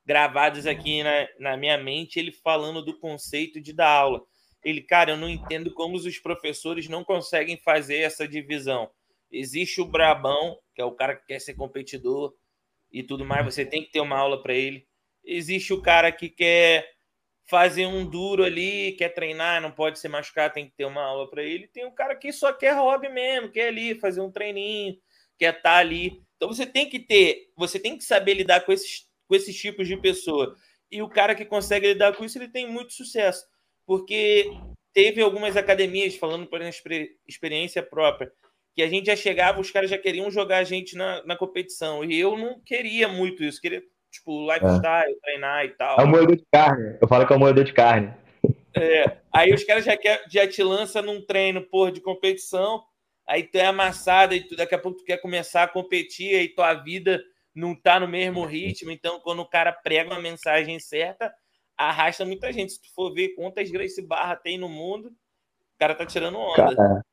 gravados aqui na, na minha mente, ele falando do conceito de dar aula. Ele, cara, eu não entendo como os professores não conseguem fazer essa divisão. Existe o brabão, que é o cara que quer ser competidor e tudo mais, você tem que ter uma aula para ele. Existe o cara que quer fazer um duro ali, quer treinar, não pode ser machucado, tem que ter uma aula para ele. Tem o cara que só quer hobby mesmo, quer ali fazer um treininho, quer estar tá ali. Então você tem que ter, você tem que saber lidar com esses com esses tipos de pessoa. E o cara que consegue lidar com isso, ele tem muito sucesso. Porque teve algumas academias, falando por experiência própria, que a gente já chegava, os caras já queriam jogar a gente na, na competição. E eu não queria muito isso. Queria, tipo, lifestyle, é. treinar e tal. É o moedor de carne. Eu falo que é o moedor de carne. É, aí os caras já, quer, já te lançam num treino, porra, de competição. Aí tu é amassado e tu, daqui a pouco tu quer começar a competir e tua vida não tá no mesmo ritmo. Então, quando o cara prega uma mensagem certa, arrasta muita gente. Se tu for ver quantas Grace Barra tem no mundo, o cara tá tirando onda. Cara,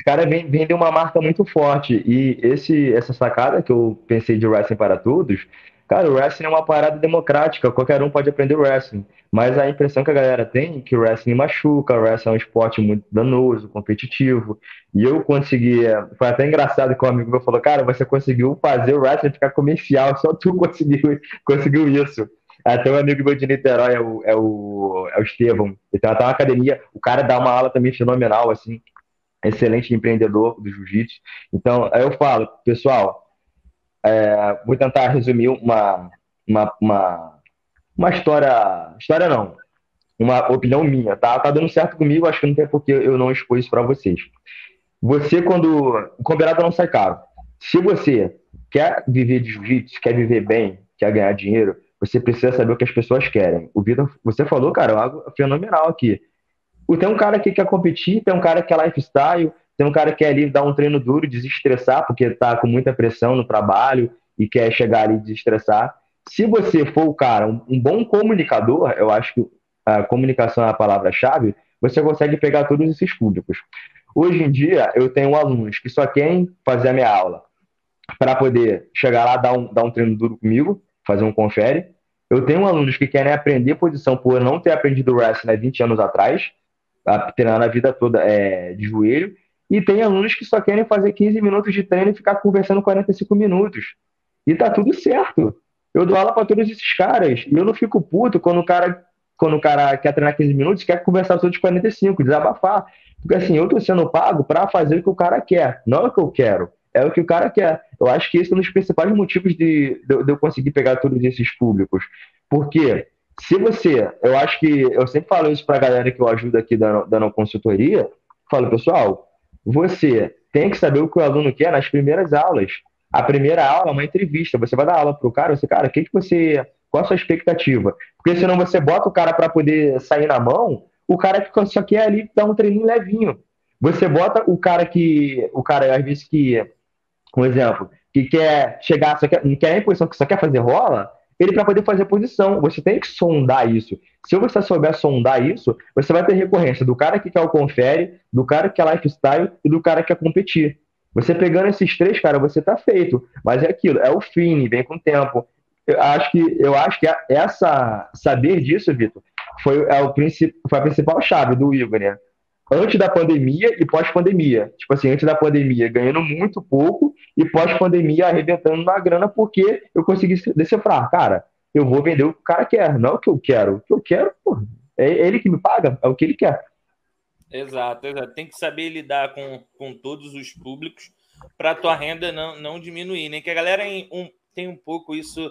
os caras vendem uma marca muito forte. E esse, essa sacada que eu pensei de Wrestling para Todos, Cara, o wrestling é uma parada democrática, qualquer um pode aprender wrestling. Mas a impressão que a galera tem é que o wrestling machuca, o wrestling é um esporte muito danoso, competitivo. E eu consegui. Foi até engraçado que um amigo meu falou: Cara, você conseguiu fazer o wrestling ficar comercial, só tu conseguiu, conseguiu isso. Até um amigo meu de Niterói é o, é o, é o Estevão. Ele tem até uma academia, o cara dá uma aula também fenomenal, assim. Excelente empreendedor do jiu-jitsu. Então, aí eu falo, pessoal, é, vou tentar resumir uma, uma, uma, uma, história. História não. Uma opinião minha, tá? Tá dando certo comigo, acho que não tem porque eu não expus isso para vocês. Você, quando. O combinado não sai caro. Se você quer viver de jiu-jitsu, quer viver bem, quer ganhar dinheiro, você precisa saber o que as pessoas querem. O Vitor, você falou, cara, algo fenomenal aqui. Tem um cara que quer competir, tem um cara que é lifestyle, tem um cara que quer ali dar um treino duro, desestressar, porque está com muita pressão no trabalho e quer chegar ali e desestressar. Se você for o cara, um, bom comunicador, eu acho que a comunicação é a palavra-chave, você consegue pegar todos esses públicos. Hoje em dia, eu tenho alunos que só querem fazer a minha aula para poder chegar lá, dar um, dar um treino duro comigo, fazer um confere. Eu tenho alunos que querem aprender posição por não ter aprendido wrestling há 20 anos atrás, treinando a vida toda é, de joelho. E tem alunos que só querem fazer 15 minutos de treino e ficar conversando 45 minutos. E tá tudo certo. Eu dou aula para todos esses caras. E eu não fico puto quando o cara, quando o cara quer treinar 15 minutos, quer conversar todos os 45, desabafar. Porque assim, eu tô sendo pago para fazer o que o cara quer, não é o que eu quero. É o que o cara quer. Eu acho que esse é um dos principais motivos de, de, de eu conseguir pegar todos esses públicos. Porque se você, eu acho que eu sempre falo isso para a galera que eu ajudo aqui dando, dando consultoria, falo, pessoal, você tem que saber o que o aluno quer nas primeiras aulas. A primeira aula é uma entrevista. Você vai dar aula para o cara, você, cara, o que, que você. Qual a sua expectativa? Porque senão você bota o cara para poder sair na mão, o cara que só quer ali dar um treininho levinho. Você bota o cara que. O cara, às vezes, que. Um exemplo, que quer chegar, só quer, não quer nem posição, que só quer fazer rola, ele para poder fazer posição. Você tem que sondar isso. Se você souber sondar isso, você vai ter recorrência do cara que quer o confere, do cara que quer lifestyle e do cara que quer competir. Você pegando esses três, cara, você tá feito. Mas é aquilo, é o fim, vem com o tempo. Eu acho que, eu acho que essa saber disso, Vitor, foi, é o, foi a principal chave do Igor, né? Antes da pandemia e pós-pandemia. Tipo assim, antes da pandemia ganhando muito pouco e pós-pandemia arrebentando na grana porque eu consegui decifrar. Cara, eu vou vender o que o cara quer, não o que eu quero. O que eu quero, pô, é ele que me paga, é o que ele quer. Exato, exato. Tem que saber lidar com, com todos os públicos para a tua renda não, não diminuir, né? Que a galera um, tem um pouco isso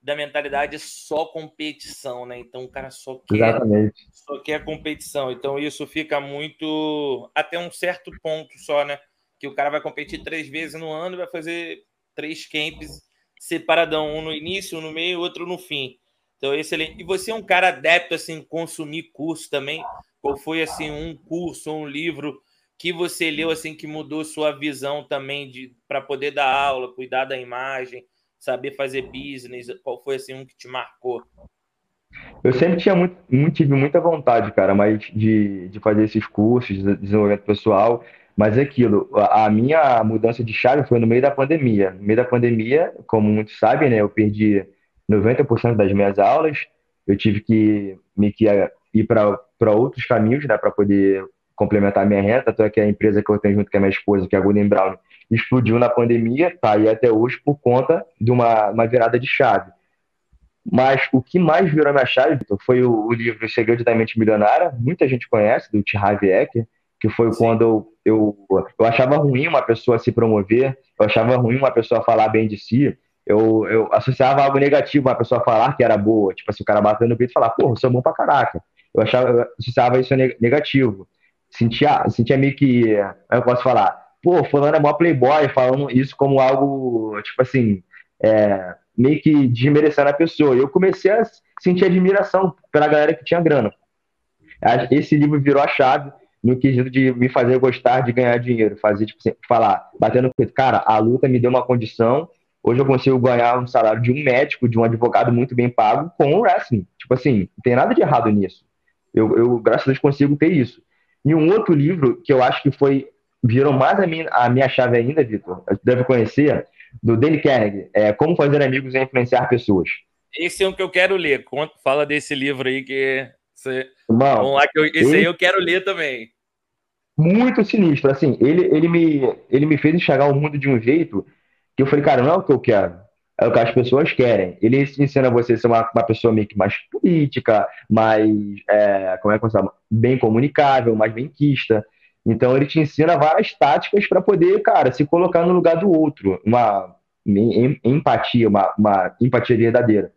da mentalidade só competição, né? Então o cara só quer, Exatamente. só quer competição. Então isso fica muito até um certo ponto só, né? Que o cara vai competir três vezes no ano e vai fazer três camps separadão, um no início, um no meio, outro no fim. Então excelente. E você é um cara adepto assim consumir curso também? Qual foi assim um curso, um livro que você leu assim que mudou sua visão também de para poder dar aula, cuidar da imagem? Saber fazer business? Qual foi assim um que te marcou? Eu sempre tinha muito, tive muita vontade, cara, mas de, de fazer esses cursos de desenvolvimento pessoal. Mas é aquilo, a, a minha mudança de chave foi no meio da pandemia. No meio da pandemia, como muitos sabem, né, eu perdi 90% das minhas aulas. Eu tive que me que ir para outros caminhos, né, para poder complementar minha renda. Tanto é que a empresa que eu tenho junto com a minha esposa, que é a Golden Brown, explodiu na pandemia, tá aí até hoje por conta de uma, uma virada de chave. Mas o que mais virou minha chave, Victor, foi o, o livro O Segredo da Mente Milionária, muita gente conhece, do T. Harv Eker, que foi Sim. quando eu, eu, eu achava ruim uma pessoa se promover, eu achava ruim uma pessoa falar bem de si, eu, eu associava algo negativo uma pessoa falar que era boa, tipo assim, o cara batendo no peito e falar, porra, eu sou bom pra caraca. Eu, achava, eu associava isso negativo. Sentia, sentia meio que, eu posso falar, pô, fulano é mó playboy, falando isso como algo, tipo assim, é, meio que desmerecendo a pessoa. E eu comecei a sentir admiração pela galera que tinha grana. Esse livro virou a chave no quesito de me fazer gostar de ganhar dinheiro, fazer, tipo assim, falar, batendo peito, cara, a luta me deu uma condição, hoje eu consigo ganhar um salário de um médico, de um advogado muito bem pago com o wrestling. Tipo assim, não tem nada de errado nisso. Eu, eu, graças a Deus, consigo ter isso. E um outro livro que eu acho que foi virou mais a minha, a minha chave ainda, Vitor, deve conhecer, do Danny Carnegie, é Como Fazer Amigos e Influenciar Pessoas. Esse é o que eu quero ler. Fala desse livro aí que você... Vamos lá, que eu... esse ele... aí eu quero ler também. Muito sinistro, assim, ele, ele, me, ele me fez enxergar o mundo de um jeito que eu falei, cara, não é o que eu quero, é o que as pessoas querem. Ele ensina você a ser uma, uma pessoa meio que mais política, mais, é, como é que eu falo, bem comunicável, mais benquista. Então ele te ensina várias táticas para poder, cara, se colocar no lugar do outro, uma empatia, uma, uma empatia verdadeira.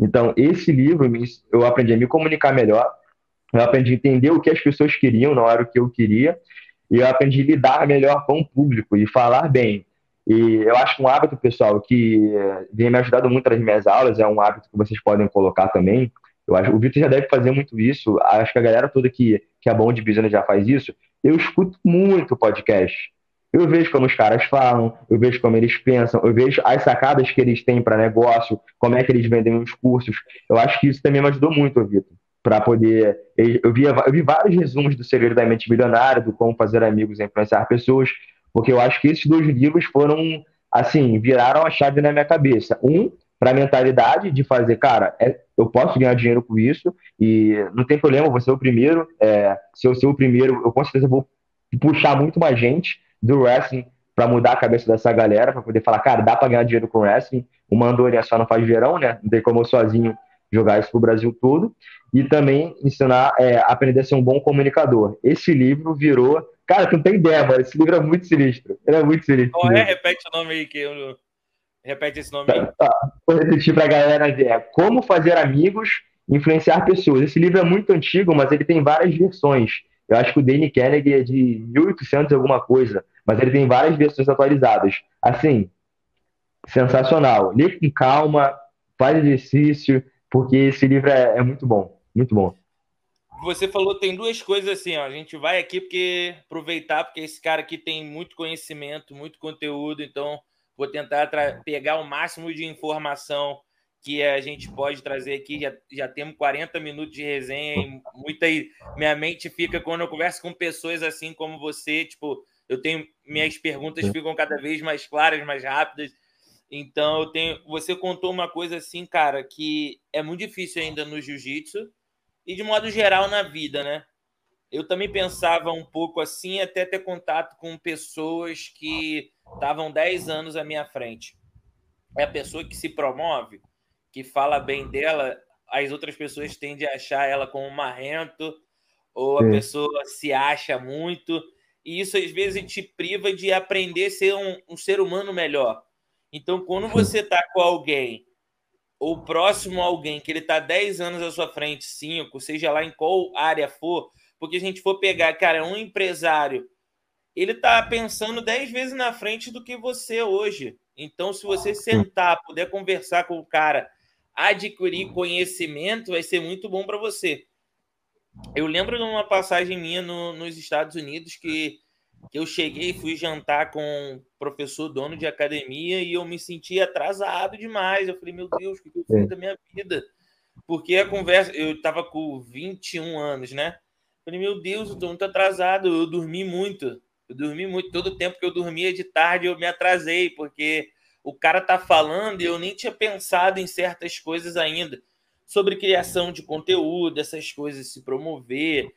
Então esse livro eu aprendi a me comunicar melhor, eu aprendi a entender o que as pessoas queriam, não era o que eu queria, e eu aprendi a lidar melhor com o público e falar bem. E eu acho um hábito, pessoal, que vem me ajudado muito nas minhas aulas, é um hábito que vocês podem colocar também. Eu acho o Vitor já deve fazer muito isso. Acho que a galera toda que, que é bom de business já faz isso. Eu escuto muito podcast. Eu vejo como os caras falam, eu vejo como eles pensam, eu vejo as sacadas que eles têm para negócio, como é que eles vendem os cursos. Eu acho que isso também me ajudou muito, Vitor para poder. Eu vi, eu vi vários resumos do Segredo da Mente Milionária, do Como Fazer Amigos e Influenciar Pessoas, porque eu acho que esses dois livros foram, assim, viraram a chave na minha cabeça. Um, para a mentalidade de fazer, cara, é, eu posso ganhar dinheiro com isso e não tem problema, vou ser o primeiro. É, se eu ser o primeiro, eu com certeza vou puxar muito mais gente do wrestling para mudar a cabeça dessa galera, para poder falar, cara, dá para ganhar dinheiro com wrestling. O Mandori só não faz verão, né? Não tem como eu sozinho jogar isso pro Brasil todo e também ensinar é, aprender a ser um bom comunicador. Esse livro virou. Cara, tu não tem ideia, mano. Esse livro é muito sinistro. Ele é muito sinistro. Oh, é? Repete o nome aí que eu. Repete esse nome aí. Tá, Vou repetir pra galera ver. Como fazer amigos, influenciar pessoas. Esse livro é muito antigo, mas ele tem várias versões. Eu acho que o Danny Kennedy é de 1800 e alguma coisa, mas ele tem várias versões atualizadas. Assim, sensacional. Lê com calma, faz exercício, porque esse livro é, é muito bom. Muito bom. Você falou, tem duas coisas assim, ó. A gente vai aqui porque aproveitar, porque esse cara aqui tem muito conhecimento, muito conteúdo, então vou tentar pegar o máximo de informação que a gente pode trazer aqui. Já, já temos 40 minutos de resenha e muita. Minha mente fica quando eu converso com pessoas assim como você, tipo, eu tenho. Minhas perguntas ficam cada vez mais claras, mais rápidas. Então, eu tenho. Você contou uma coisa assim, cara, que é muito difícil ainda no jiu-jitsu e de modo geral na vida, né? Eu também pensava um pouco assim, até ter contato com pessoas que estavam 10 anos à minha frente. É a pessoa que se promove, que fala bem dela, as outras pessoas tendem a achar ela como marrento, ou a Sim. pessoa se acha muito, e isso às vezes te priva de aprender a ser um, um ser humano melhor. Então, quando você está com alguém ou próximo a alguém que ele está 10 anos à sua frente, 5, seja lá em qual área for, porque a gente for pegar, cara, um empresário, ele está pensando 10 vezes na frente do que você hoje. Então, se você sentar, puder conversar com o cara, adquirir conhecimento, vai ser muito bom para você. Eu lembro de uma passagem minha no, nos Estados Unidos que que eu cheguei, fui jantar com um professor dono de academia e eu me senti atrasado demais. Eu falei, meu Deus, o que eu fiz da minha vida? Porque a conversa, eu estava com 21 anos, né? Falei, meu Deus, eu tô muito atrasado, eu dormi muito. Eu dormi muito, todo tempo que eu dormia de tarde eu me atrasei, porque o cara tá falando e eu nem tinha pensado em certas coisas ainda. Sobre criação de conteúdo, essas coisas, se promover,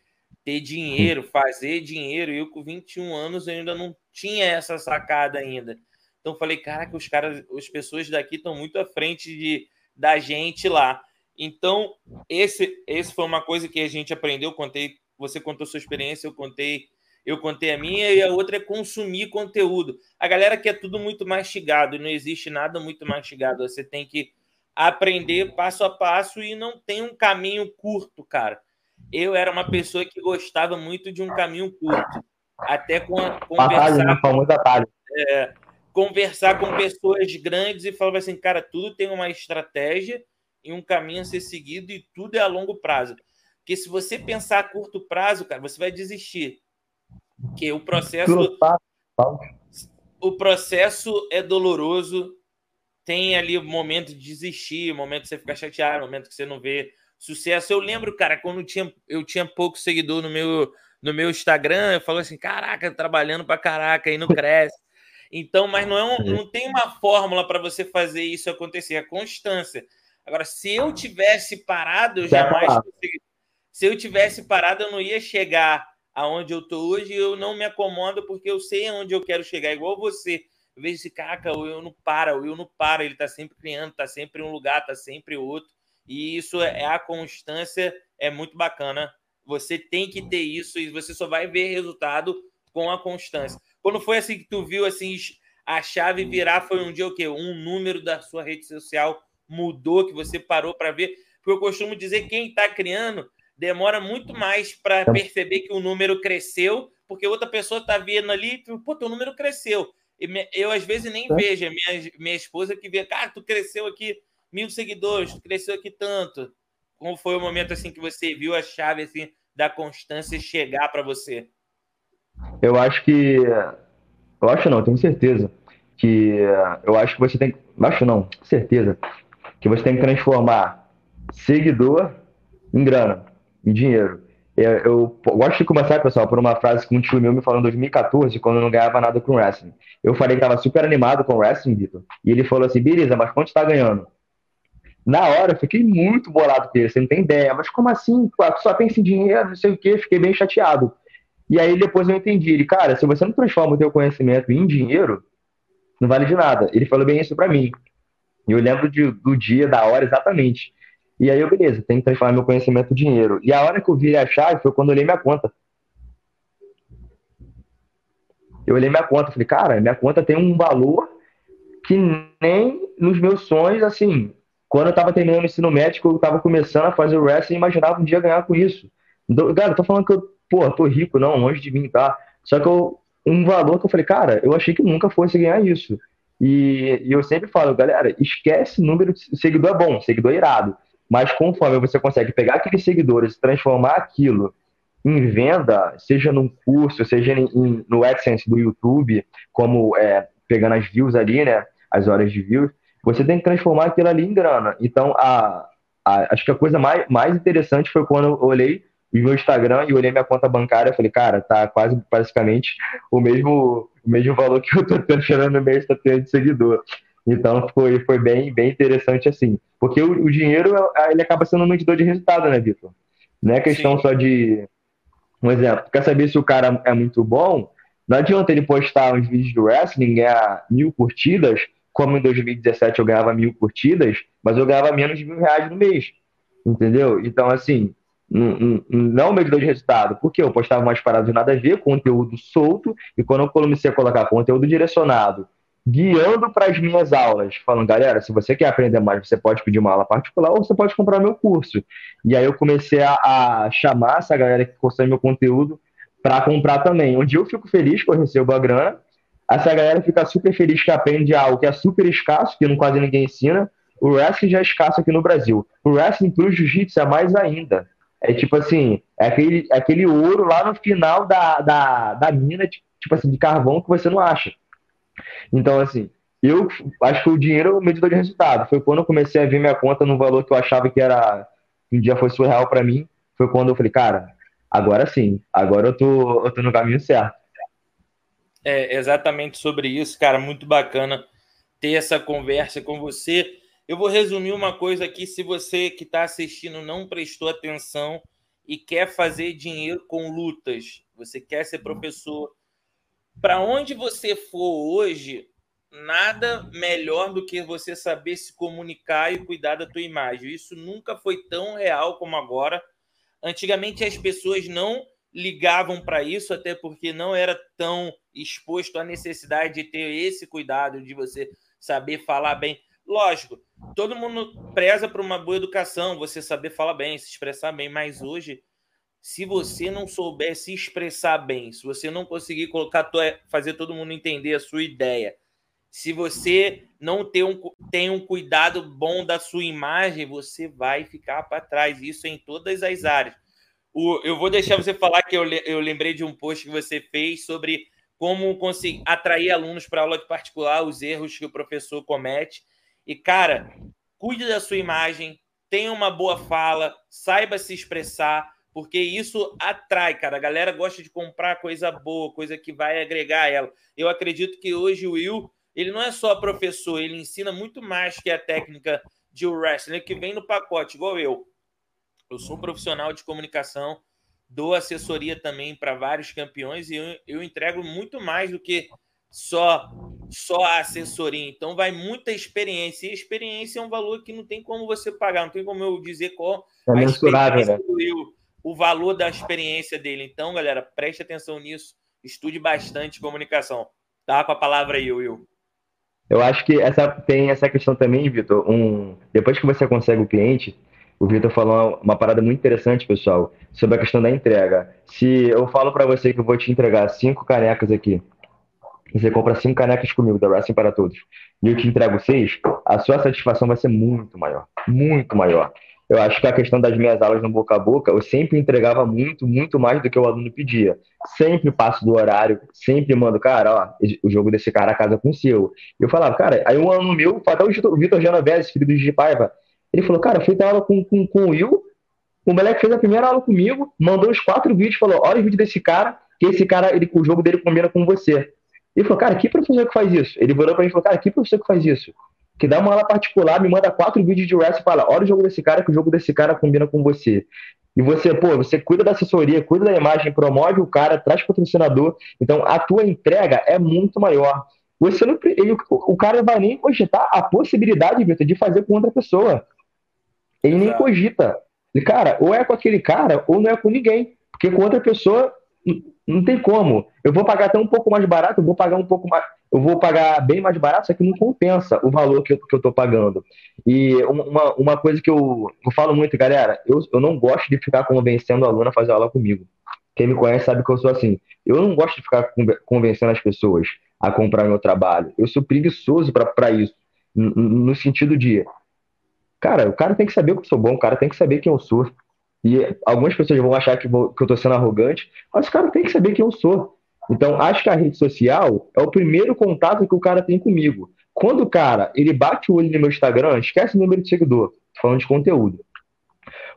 ter dinheiro, fazer dinheiro. Eu com 21 anos eu ainda não tinha essa sacada ainda. Então falei, caraca, os caras, as pessoas daqui estão muito à frente de, da gente lá. Então, esse, esse foi uma coisa que a gente aprendeu, contei, você contou sua experiência, eu contei, eu contei a minha, e a outra é consumir conteúdo. A galera quer tudo muito mastigado, não existe nada muito mastigado. Você tem que aprender passo a passo e não tem um caminho curto, cara eu era uma pessoa que gostava muito de um caminho curto. Até com, conversar, né? atalho. É, conversar com pessoas grandes e falava assim, cara, tudo tem uma estratégia e um caminho a ser seguido e tudo é a longo prazo. Porque se você pensar a curto prazo, cara, você vai desistir. Porque o processo o processo é doloroso, tem ali o momento de desistir, o momento de você ficar chateado, o momento que você não vê sucesso. Eu lembro, cara, quando eu tinha, eu tinha pouco seguidor no meu, no meu Instagram, eu falo assim: caraca, trabalhando pra caraca e não cresce. Então, mas não, é um, não tem uma fórmula para você fazer isso acontecer, é constância. Agora, se eu tivesse parado, eu jamais Se eu tivesse parado, eu não ia chegar aonde eu tô hoje. Eu não me acomodo porque eu sei aonde eu quero chegar, igual você. Eu vejo esse caca, o eu não para, o eu não para, ele tá sempre criando, tá sempre em um lugar, tá sempre outro. E isso é a constância, é muito bacana. Você tem que ter isso e você só vai ver resultado com a constância. Quando foi assim que tu viu assim a chave virar, foi um dia o quê? Um número da sua rede social mudou que você parou para ver? Porque eu costumo dizer quem está criando demora muito mais para perceber que o número cresceu, porque outra pessoa está vendo ali, pô, teu número cresceu. Eu às vezes nem vejo, minha, minha esposa que vê, cara, tu cresceu aqui mil seguidores, tu cresceu aqui tanto. Como foi o momento assim que você viu a chave assim da constância chegar para você? Eu acho que. Eu acho não, tenho certeza. Que eu acho que você tem. Acho não, certeza. Que você tem que transformar seguidor em grana, em dinheiro. Eu, gosto de começar, pessoal, por uma frase que um tio meu me falou em 2014, quando eu não ganhava nada com wrestling. Eu falei que estava super animado com wrestling, Vitor. E ele falou assim: beleza, mas quanto está ganhando? Na hora, eu fiquei muito bolado com ele, você não tem ideia. Mas como assim? Só tem esse dinheiro, não sei o quê. Fiquei bem chateado. E aí depois eu entendi, ele, cara, se você não transforma o teu conhecimento em dinheiro, não vale de nada. Ele falou bem isso para mim. E eu lembro de, do dia, da hora exatamente. E aí eu, beleza, tem que transformar meu conhecimento em dinheiro. E a hora que eu virei a chave foi quando eu olhei minha conta. Eu olhei minha conta, falei, cara, minha conta tem um valor que nem nos meus sonhos, assim, quando eu tava terminando o ensino médico, eu tava começando a fazer o wrestling e imaginava um dia ganhar com isso. Cara, eu tô falando que eu pô, tô rico, não, longe de mim, tá? Só que eu, um valor que eu falei, cara, eu achei que nunca fosse ganhar isso. E, e eu sempre falo, galera, esquece número de seguidor é bom, seguidor é irado. Mas conforme você consegue pegar aqueles seguidores e transformar aquilo em venda, seja num curso, seja em, no AdSense do YouTube, como é, pegando as views ali, né? As horas de views, você tem que transformar aquilo ali em grana. Então, a, a, acho que a coisa mais, mais interessante foi quando eu olhei vi meu Instagram e olhei minha conta bancária e falei, cara, tá quase basicamente o mesmo, o mesmo valor que eu tô tendo tirando no mês, tá tendo de seguidor. Então foi, foi bem, bem interessante assim. Porque o, o dinheiro ele acaba sendo um medidor de resultado, né, Vitor? Não é questão Sim. só de. Um exemplo, quer saber se o cara é muito bom? Não adianta ele postar uns vídeos do wrestling, ganhar mil curtidas, como em 2017 eu ganhava mil curtidas, mas eu ganhava menos de mil reais no mês. Entendeu? Então, assim, não medidor de resultado, porque eu postava umas paradas de nada a ver, conteúdo solto, e quando eu comecei a colocar conteúdo direcionado, guiando para as minhas aulas, falando, galera, se você quer aprender mais, você pode pedir uma aula particular ou você pode comprar meu curso. E aí eu comecei a, a chamar essa galera que consome meu conteúdo para comprar também. Onde eu fico feliz que eu recebo a grana, essa galera fica super feliz que aprende algo que é super escasso, que não quase ninguém ensina. O wrestling já é escasso aqui no Brasil. O wrestling para o jiu-jitsu é mais ainda. É tipo assim, é aquele, é aquele ouro lá no final da, da, da mina, tipo assim, de carvão que você não acha. Então, assim, eu acho que o dinheiro é o medidor de resultado. Foi quando eu comecei a ver minha conta no valor que eu achava que era um dia foi surreal para mim. Foi quando eu falei, cara, agora sim, agora eu tô, eu tô no caminho certo. É exatamente sobre isso, cara. Muito bacana ter essa conversa com você. Eu vou resumir uma coisa aqui. Se você que está assistindo não prestou atenção e quer fazer dinheiro com lutas, você quer ser professor, para onde você for hoje, nada melhor do que você saber se comunicar e cuidar da tua imagem. Isso nunca foi tão real como agora. Antigamente as pessoas não ligavam para isso, até porque não era tão exposto à necessidade de ter esse cuidado de você saber falar bem. Lógico, todo mundo preza por uma boa educação, você saber falar bem, se expressar bem, mas hoje, se você não souber se expressar bem, se você não conseguir colocar, fazer todo mundo entender a sua ideia, se você não ter um, tem um cuidado bom da sua imagem, você vai ficar para trás. Isso em todas as áreas. O, eu vou deixar você falar que eu, eu lembrei de um post que você fez sobre como conseguir atrair alunos para aula de particular, os erros que o professor comete. E, cara, cuide da sua imagem, tenha uma boa fala, saiba se expressar, porque isso atrai, cara. A galera gosta de comprar coisa boa, coisa que vai agregar ela. Eu acredito que hoje o Will, ele não é só professor, ele ensina muito mais que a técnica de wrestling, que vem no pacote, igual eu. Eu sou profissional de comunicação, dou assessoria também para vários campeões e eu, eu entrego muito mais do que só só a assessoria. Então vai muita experiência. E experiência é um valor que não tem como você pagar, não tem como eu dizer qual é a experiência né? do o valor da experiência dele. Então, galera, preste atenção nisso, estude bastante comunicação. Tá com a palavra aí, Will. Eu acho que essa tem essa questão também, Vitor. Um, depois que você consegue o cliente, o Vitor falou uma, parada muito interessante, pessoal, sobre a questão da entrega. Se eu falo para você que eu vou te entregar cinco canecas aqui, você compra cinco canecas comigo da Wrestling para Todos, e eu te entrego seis, a sua satisfação vai ser muito maior. Muito maior. Eu acho que a questão das minhas aulas no boca a boca, eu sempre entregava muito, muito mais do que o aluno pedia. Sempre passo do horário, sempre mando, cara, ó, o jogo desse cara casa com o seu. Eu falava, cara, aí um aluno meu, até o Vitor Genovese, filho do Gigi Paiva, ele falou, cara, fui ter aula com, com, com o Will, o moleque fez a primeira aula comigo, mandou os quatro vídeos, falou, olha o vídeo desse cara, que esse cara, ele, o jogo dele combina com você. Ele falou, cara, que professor que faz isso? Ele virou pra mim e falou, cara, que professor que faz isso? Que dá uma aula particular, me manda quatro vídeos de wrestling e fala: olha o jogo desse cara, que o jogo desse cara combina com você. E você, pô, você cuida da assessoria, cuida da imagem, promove o cara, traz patrocinador. Então a tua entrega é muito maior. Você não, ele, o cara não vai nem cogitar a possibilidade, Vitor, de fazer com outra pessoa. Ele nem cogita. E, cara, ou é com aquele cara, ou não é com ninguém. Porque com outra pessoa, não tem como. Eu vou pagar até um pouco mais barato, eu vou pagar um pouco mais eu vou pagar bem mais barato, só que não compensa o valor que eu, eu tô pagando. E uma, uma coisa que eu, eu falo muito, galera, eu, eu não gosto de ficar convencendo o aluno a fazer aula comigo. Quem me conhece sabe que eu sou assim. Eu não gosto de ficar convencendo as pessoas a comprar meu trabalho. Eu sou preguiçoso para isso. No sentido de, cara, o cara tem que saber que eu sou bom, o cara tem que saber quem eu sou. E algumas pessoas vão achar que, vou, que eu tô sendo arrogante, mas o cara tem que saber quem eu sou. Então, acho que a rede social é o primeiro contato que o cara tem comigo. Quando o cara ele bate o olho no meu Instagram, esquece o número de seguidor, falando de conteúdo.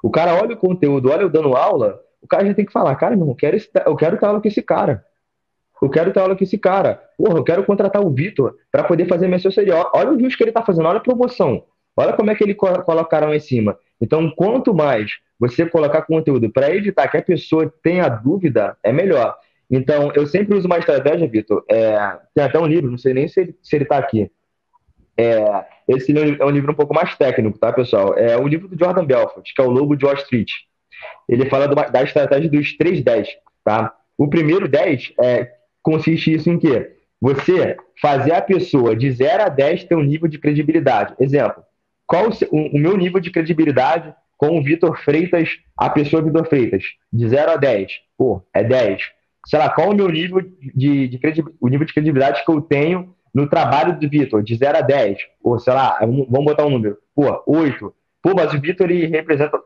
O cara olha o conteúdo, olha eu dando aula, o cara já tem que falar, cara, não, eu quero, esse, eu quero aula com esse cara. Eu quero ter aula com esse cara. Porra, eu quero contratar o Vitor para poder fazer minha assessoria. Olha o vídeo que ele está fazendo, olha a promoção. Olha como é que ele colocaram em cima. Então, quanto mais você colocar conteúdo para evitar que a pessoa tenha dúvida, é melhor. Então, eu sempre uso uma estratégia, Vitor. É, tem até um livro, não sei nem se ele, se ele tá aqui. É, esse é um livro um pouco mais técnico, tá, pessoal? É um livro do Jordan Belfort, que é o Lobo de Wall Street. Ele fala da estratégia dos 3-10, tá? O primeiro 10 é, consiste isso em quê? Você fazer a pessoa de 0 a 10 ter um nível de credibilidade. Exemplo, qual o, o meu nível de credibilidade com o Vitor Freitas, a pessoa Vitor Freitas? De 0 a 10. Pô, é 10 sei lá, qual o meu nível de, de o nível de credibilidade que eu tenho no trabalho do Vitor, de 0 a 10, ou sei lá, vamos botar um número, pô, 8. Pô, mas o Vitor ele representa,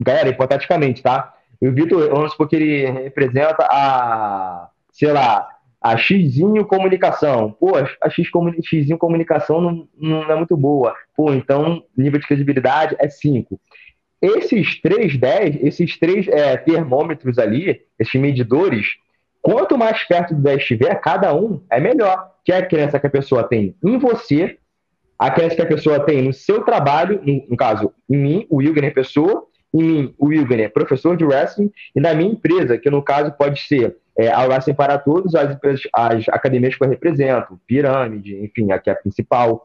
galera, hipoteticamente, tá? O Vitor, vamos supor que ele representa a, sei lá, a Xzinho Comunicação. Pô, a X, Xzinho Comunicação não, não é muito boa. Pô, então nível de credibilidade é 5. Esses três 10, esses três é, termômetros ali, esses medidores, Quanto mais perto do 10 estiver, cada um é melhor. Que é a crença que a pessoa tem em você, a crença que a pessoa tem no seu trabalho, no, no caso, em mim, o Wilgener pessoa, em mim, o Wilgener professor de wrestling, e na minha empresa, que no caso pode ser é, a Wrestling para Todos, as, as academias que eu represento, Pirâmide, enfim, aqui é a principal.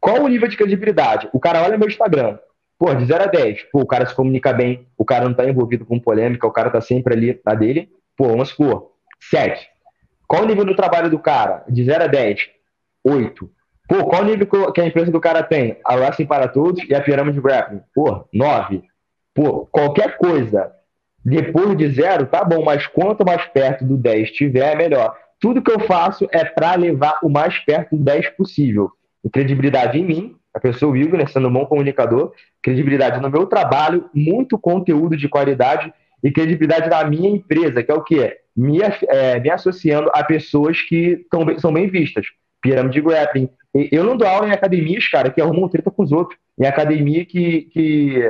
Qual o nível de credibilidade? O cara olha meu Instagram, pô, de 0 a 10, pô, o cara se comunica bem, o cara não está envolvido com polêmica, o cara está sempre ali na dele. Pô, vamos supor, 7. Qual o nível do trabalho do cara? De 0 a 10? 8. Pô, qual o nível que a empresa do cara tem? A Wrestling para Todos e a Pirâmide Grappling? Pô, 9. Pô, qualquer coisa depois de zero, tá bom, mas quanto mais perto do 10 tiver, é melhor. Tudo que eu faço é para levar o mais perto do 10 possível. E credibilidade em mim, a pessoa Wilger, sendo um bom comunicador, credibilidade no meu trabalho, muito conteúdo de qualidade e credibilidade da minha empresa, que é o quê? Me, é, me associando a pessoas que tão, são bem vistas. Pirâmide Grappling. Eu não dou aula em academias, cara, que arrumam treta com os outros. Em academia que, que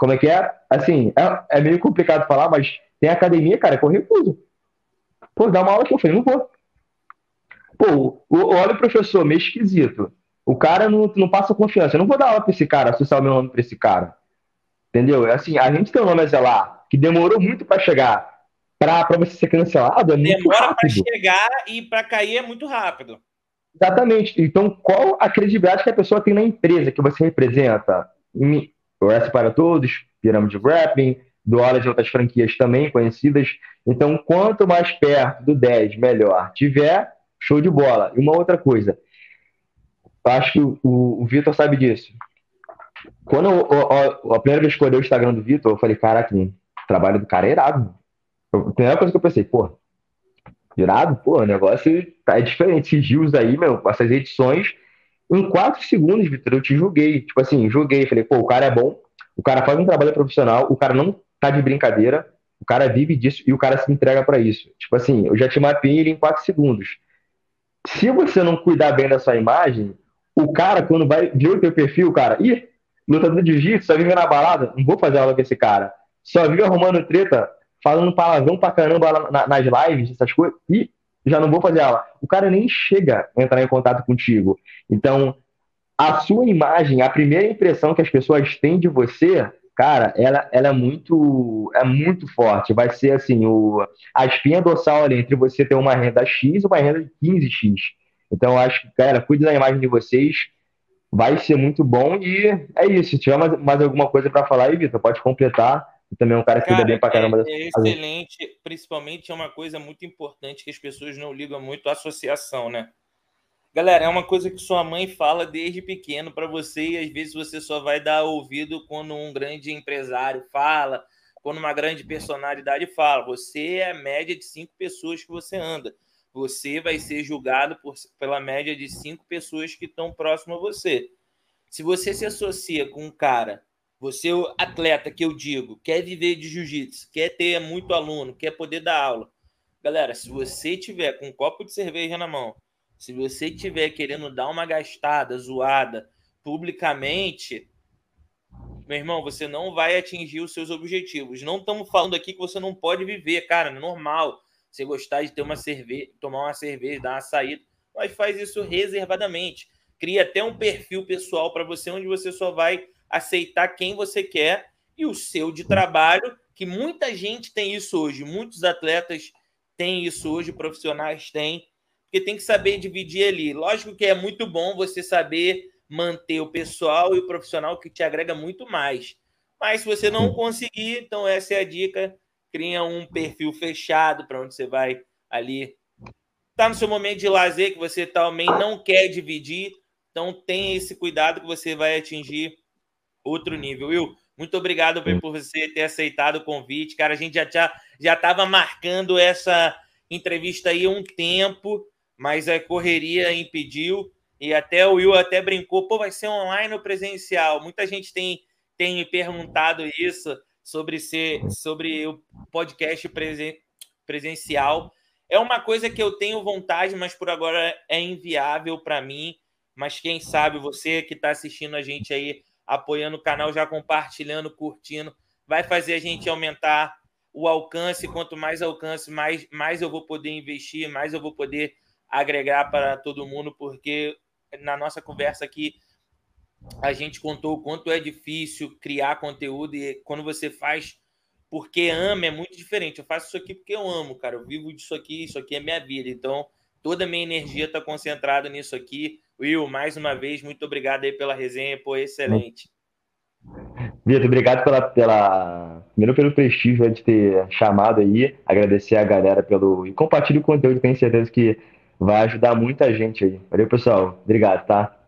como é que é? Assim, é, é meio complicado falar, mas tem academia, cara, que eu recuso. Pô, dá uma aula que eu falei, não vou. Pô, olha o professor, meio esquisito. O cara não, não passa confiança. Eu não vou dar aula pra esse cara, associar o meu nome pra esse cara. Entendeu? É assim, a gente tem um nome a zelar, que demorou muito para chegar. Pra, pra você ser cancelado, é muito Demora para chegar e para cair é muito rápido. Exatamente. Então, qual a credibilidade que a pessoa tem na empresa que você representa? Wrestling para Todos, Pirâmide Grappling, do Horas de outras franquias também conhecidas. Então, quanto mais perto do 10, melhor tiver, show de bola. E uma outra coisa, acho que o, o Vitor sabe disso. Quando eu, eu, a primeira vez que eu olhei o Instagram do Vitor, eu falei, caraca, o trabalho do cara é irado. a primeira coisa que eu pensei, pô, irado, pô, o negócio tá é diferente. Esses rios aí, meu, essas edições, em quatro segundos, Vitor, eu te julguei. Tipo assim, julguei. Falei, pô, o cara é bom, o cara faz um trabalho profissional, o cara não tá de brincadeira, o cara vive disso e o cara se entrega para isso. Tipo assim, eu já te mapeei ele em quatro segundos. Se você não cuidar bem da sua imagem, o cara, quando vai ver o teu perfil, cara, ih, lutador de jiu-jitsu, só vive na balada, não vou fazer aula com esse cara. Só vive arrumando treta, falando palavrão pra caramba na, nas lives, essas coisas, e já não vou fazer aula. O cara nem chega a entrar em contato contigo. Então, a sua imagem, a primeira impressão que as pessoas têm de você, cara, ela, ela é muito é muito forte. Vai ser assim, o, a espinha dorsal ali entre você ter uma renda X e uma renda de 15X. Então, acho que, cara, cuide da imagem de vocês. Vai ser muito bom e é isso. Se tiver mais, mais alguma coisa para falar aí, Vitor, pode completar. E também é um cara que cuida bem pra caramba. É, é excelente. Principalmente é uma coisa muito importante que as pessoas não ligam muito à associação, né? Galera, é uma coisa que sua mãe fala desde pequeno para você e às vezes você só vai dar ouvido quando um grande empresário fala, quando uma grande personalidade fala. Você é a média de cinco pessoas que você anda você vai ser julgado por, pela média de cinco pessoas que estão próximo a você. Se você se associa com um cara, você é atleta que eu digo, quer viver de jiu-jitsu, quer ter muito aluno, quer poder dar aula. Galera, se você tiver com um copo de cerveja na mão, se você tiver querendo dar uma gastada, zoada, publicamente, meu irmão, você não vai atingir os seus objetivos. Não estamos falando aqui que você não pode viver, cara, é normal você gostar de ter uma cerveja, tomar uma cerveja, dar uma saída, mas faz isso reservadamente. Cria até um perfil pessoal para você, onde você só vai aceitar quem você quer e o seu de trabalho, que muita gente tem isso hoje, muitos atletas têm isso hoje, profissionais têm, porque tem que saber dividir ali. Lógico que é muito bom você saber manter o pessoal e o profissional que te agrega muito mais. Mas se você não conseguir, então essa é a dica cria um perfil fechado para onde você vai ali. Está no seu momento de lazer que você também não quer dividir, então tenha esse cuidado que você vai atingir outro nível. Will, muito obrigado por você ter aceitado o convite. Cara, a gente já já estava marcando essa entrevista aí um tempo, mas a correria impediu. E até o Will até brincou, pô, vai ser online ou presencial? Muita gente tem, tem me perguntado isso sobre ser sobre o podcast presen, presencial. É uma coisa que eu tenho vontade, mas por agora é inviável para mim. Mas quem sabe você que está assistindo a gente aí, apoiando o canal, já compartilhando, curtindo, vai fazer a gente aumentar o alcance. Quanto mais alcance, mais, mais eu vou poder investir, mais eu vou poder agregar para todo mundo, porque na nossa conversa aqui a gente contou o quanto é difícil criar conteúdo e quando você faz porque ama é muito diferente. Eu faço isso aqui porque eu amo, cara. Eu vivo disso aqui, isso aqui é minha vida. Então, toda a minha energia está concentrada nisso aqui. Will, mais uma vez, muito obrigado aí pela resenha, pô, excelente. Vitor, obrigado pela, pela. Primeiro pelo prestígio de ter chamado aí. Agradecer a galera pelo. E compartilhe o conteúdo, tenho certeza que vai ajudar muita gente aí. Valeu, pessoal. Obrigado, tá?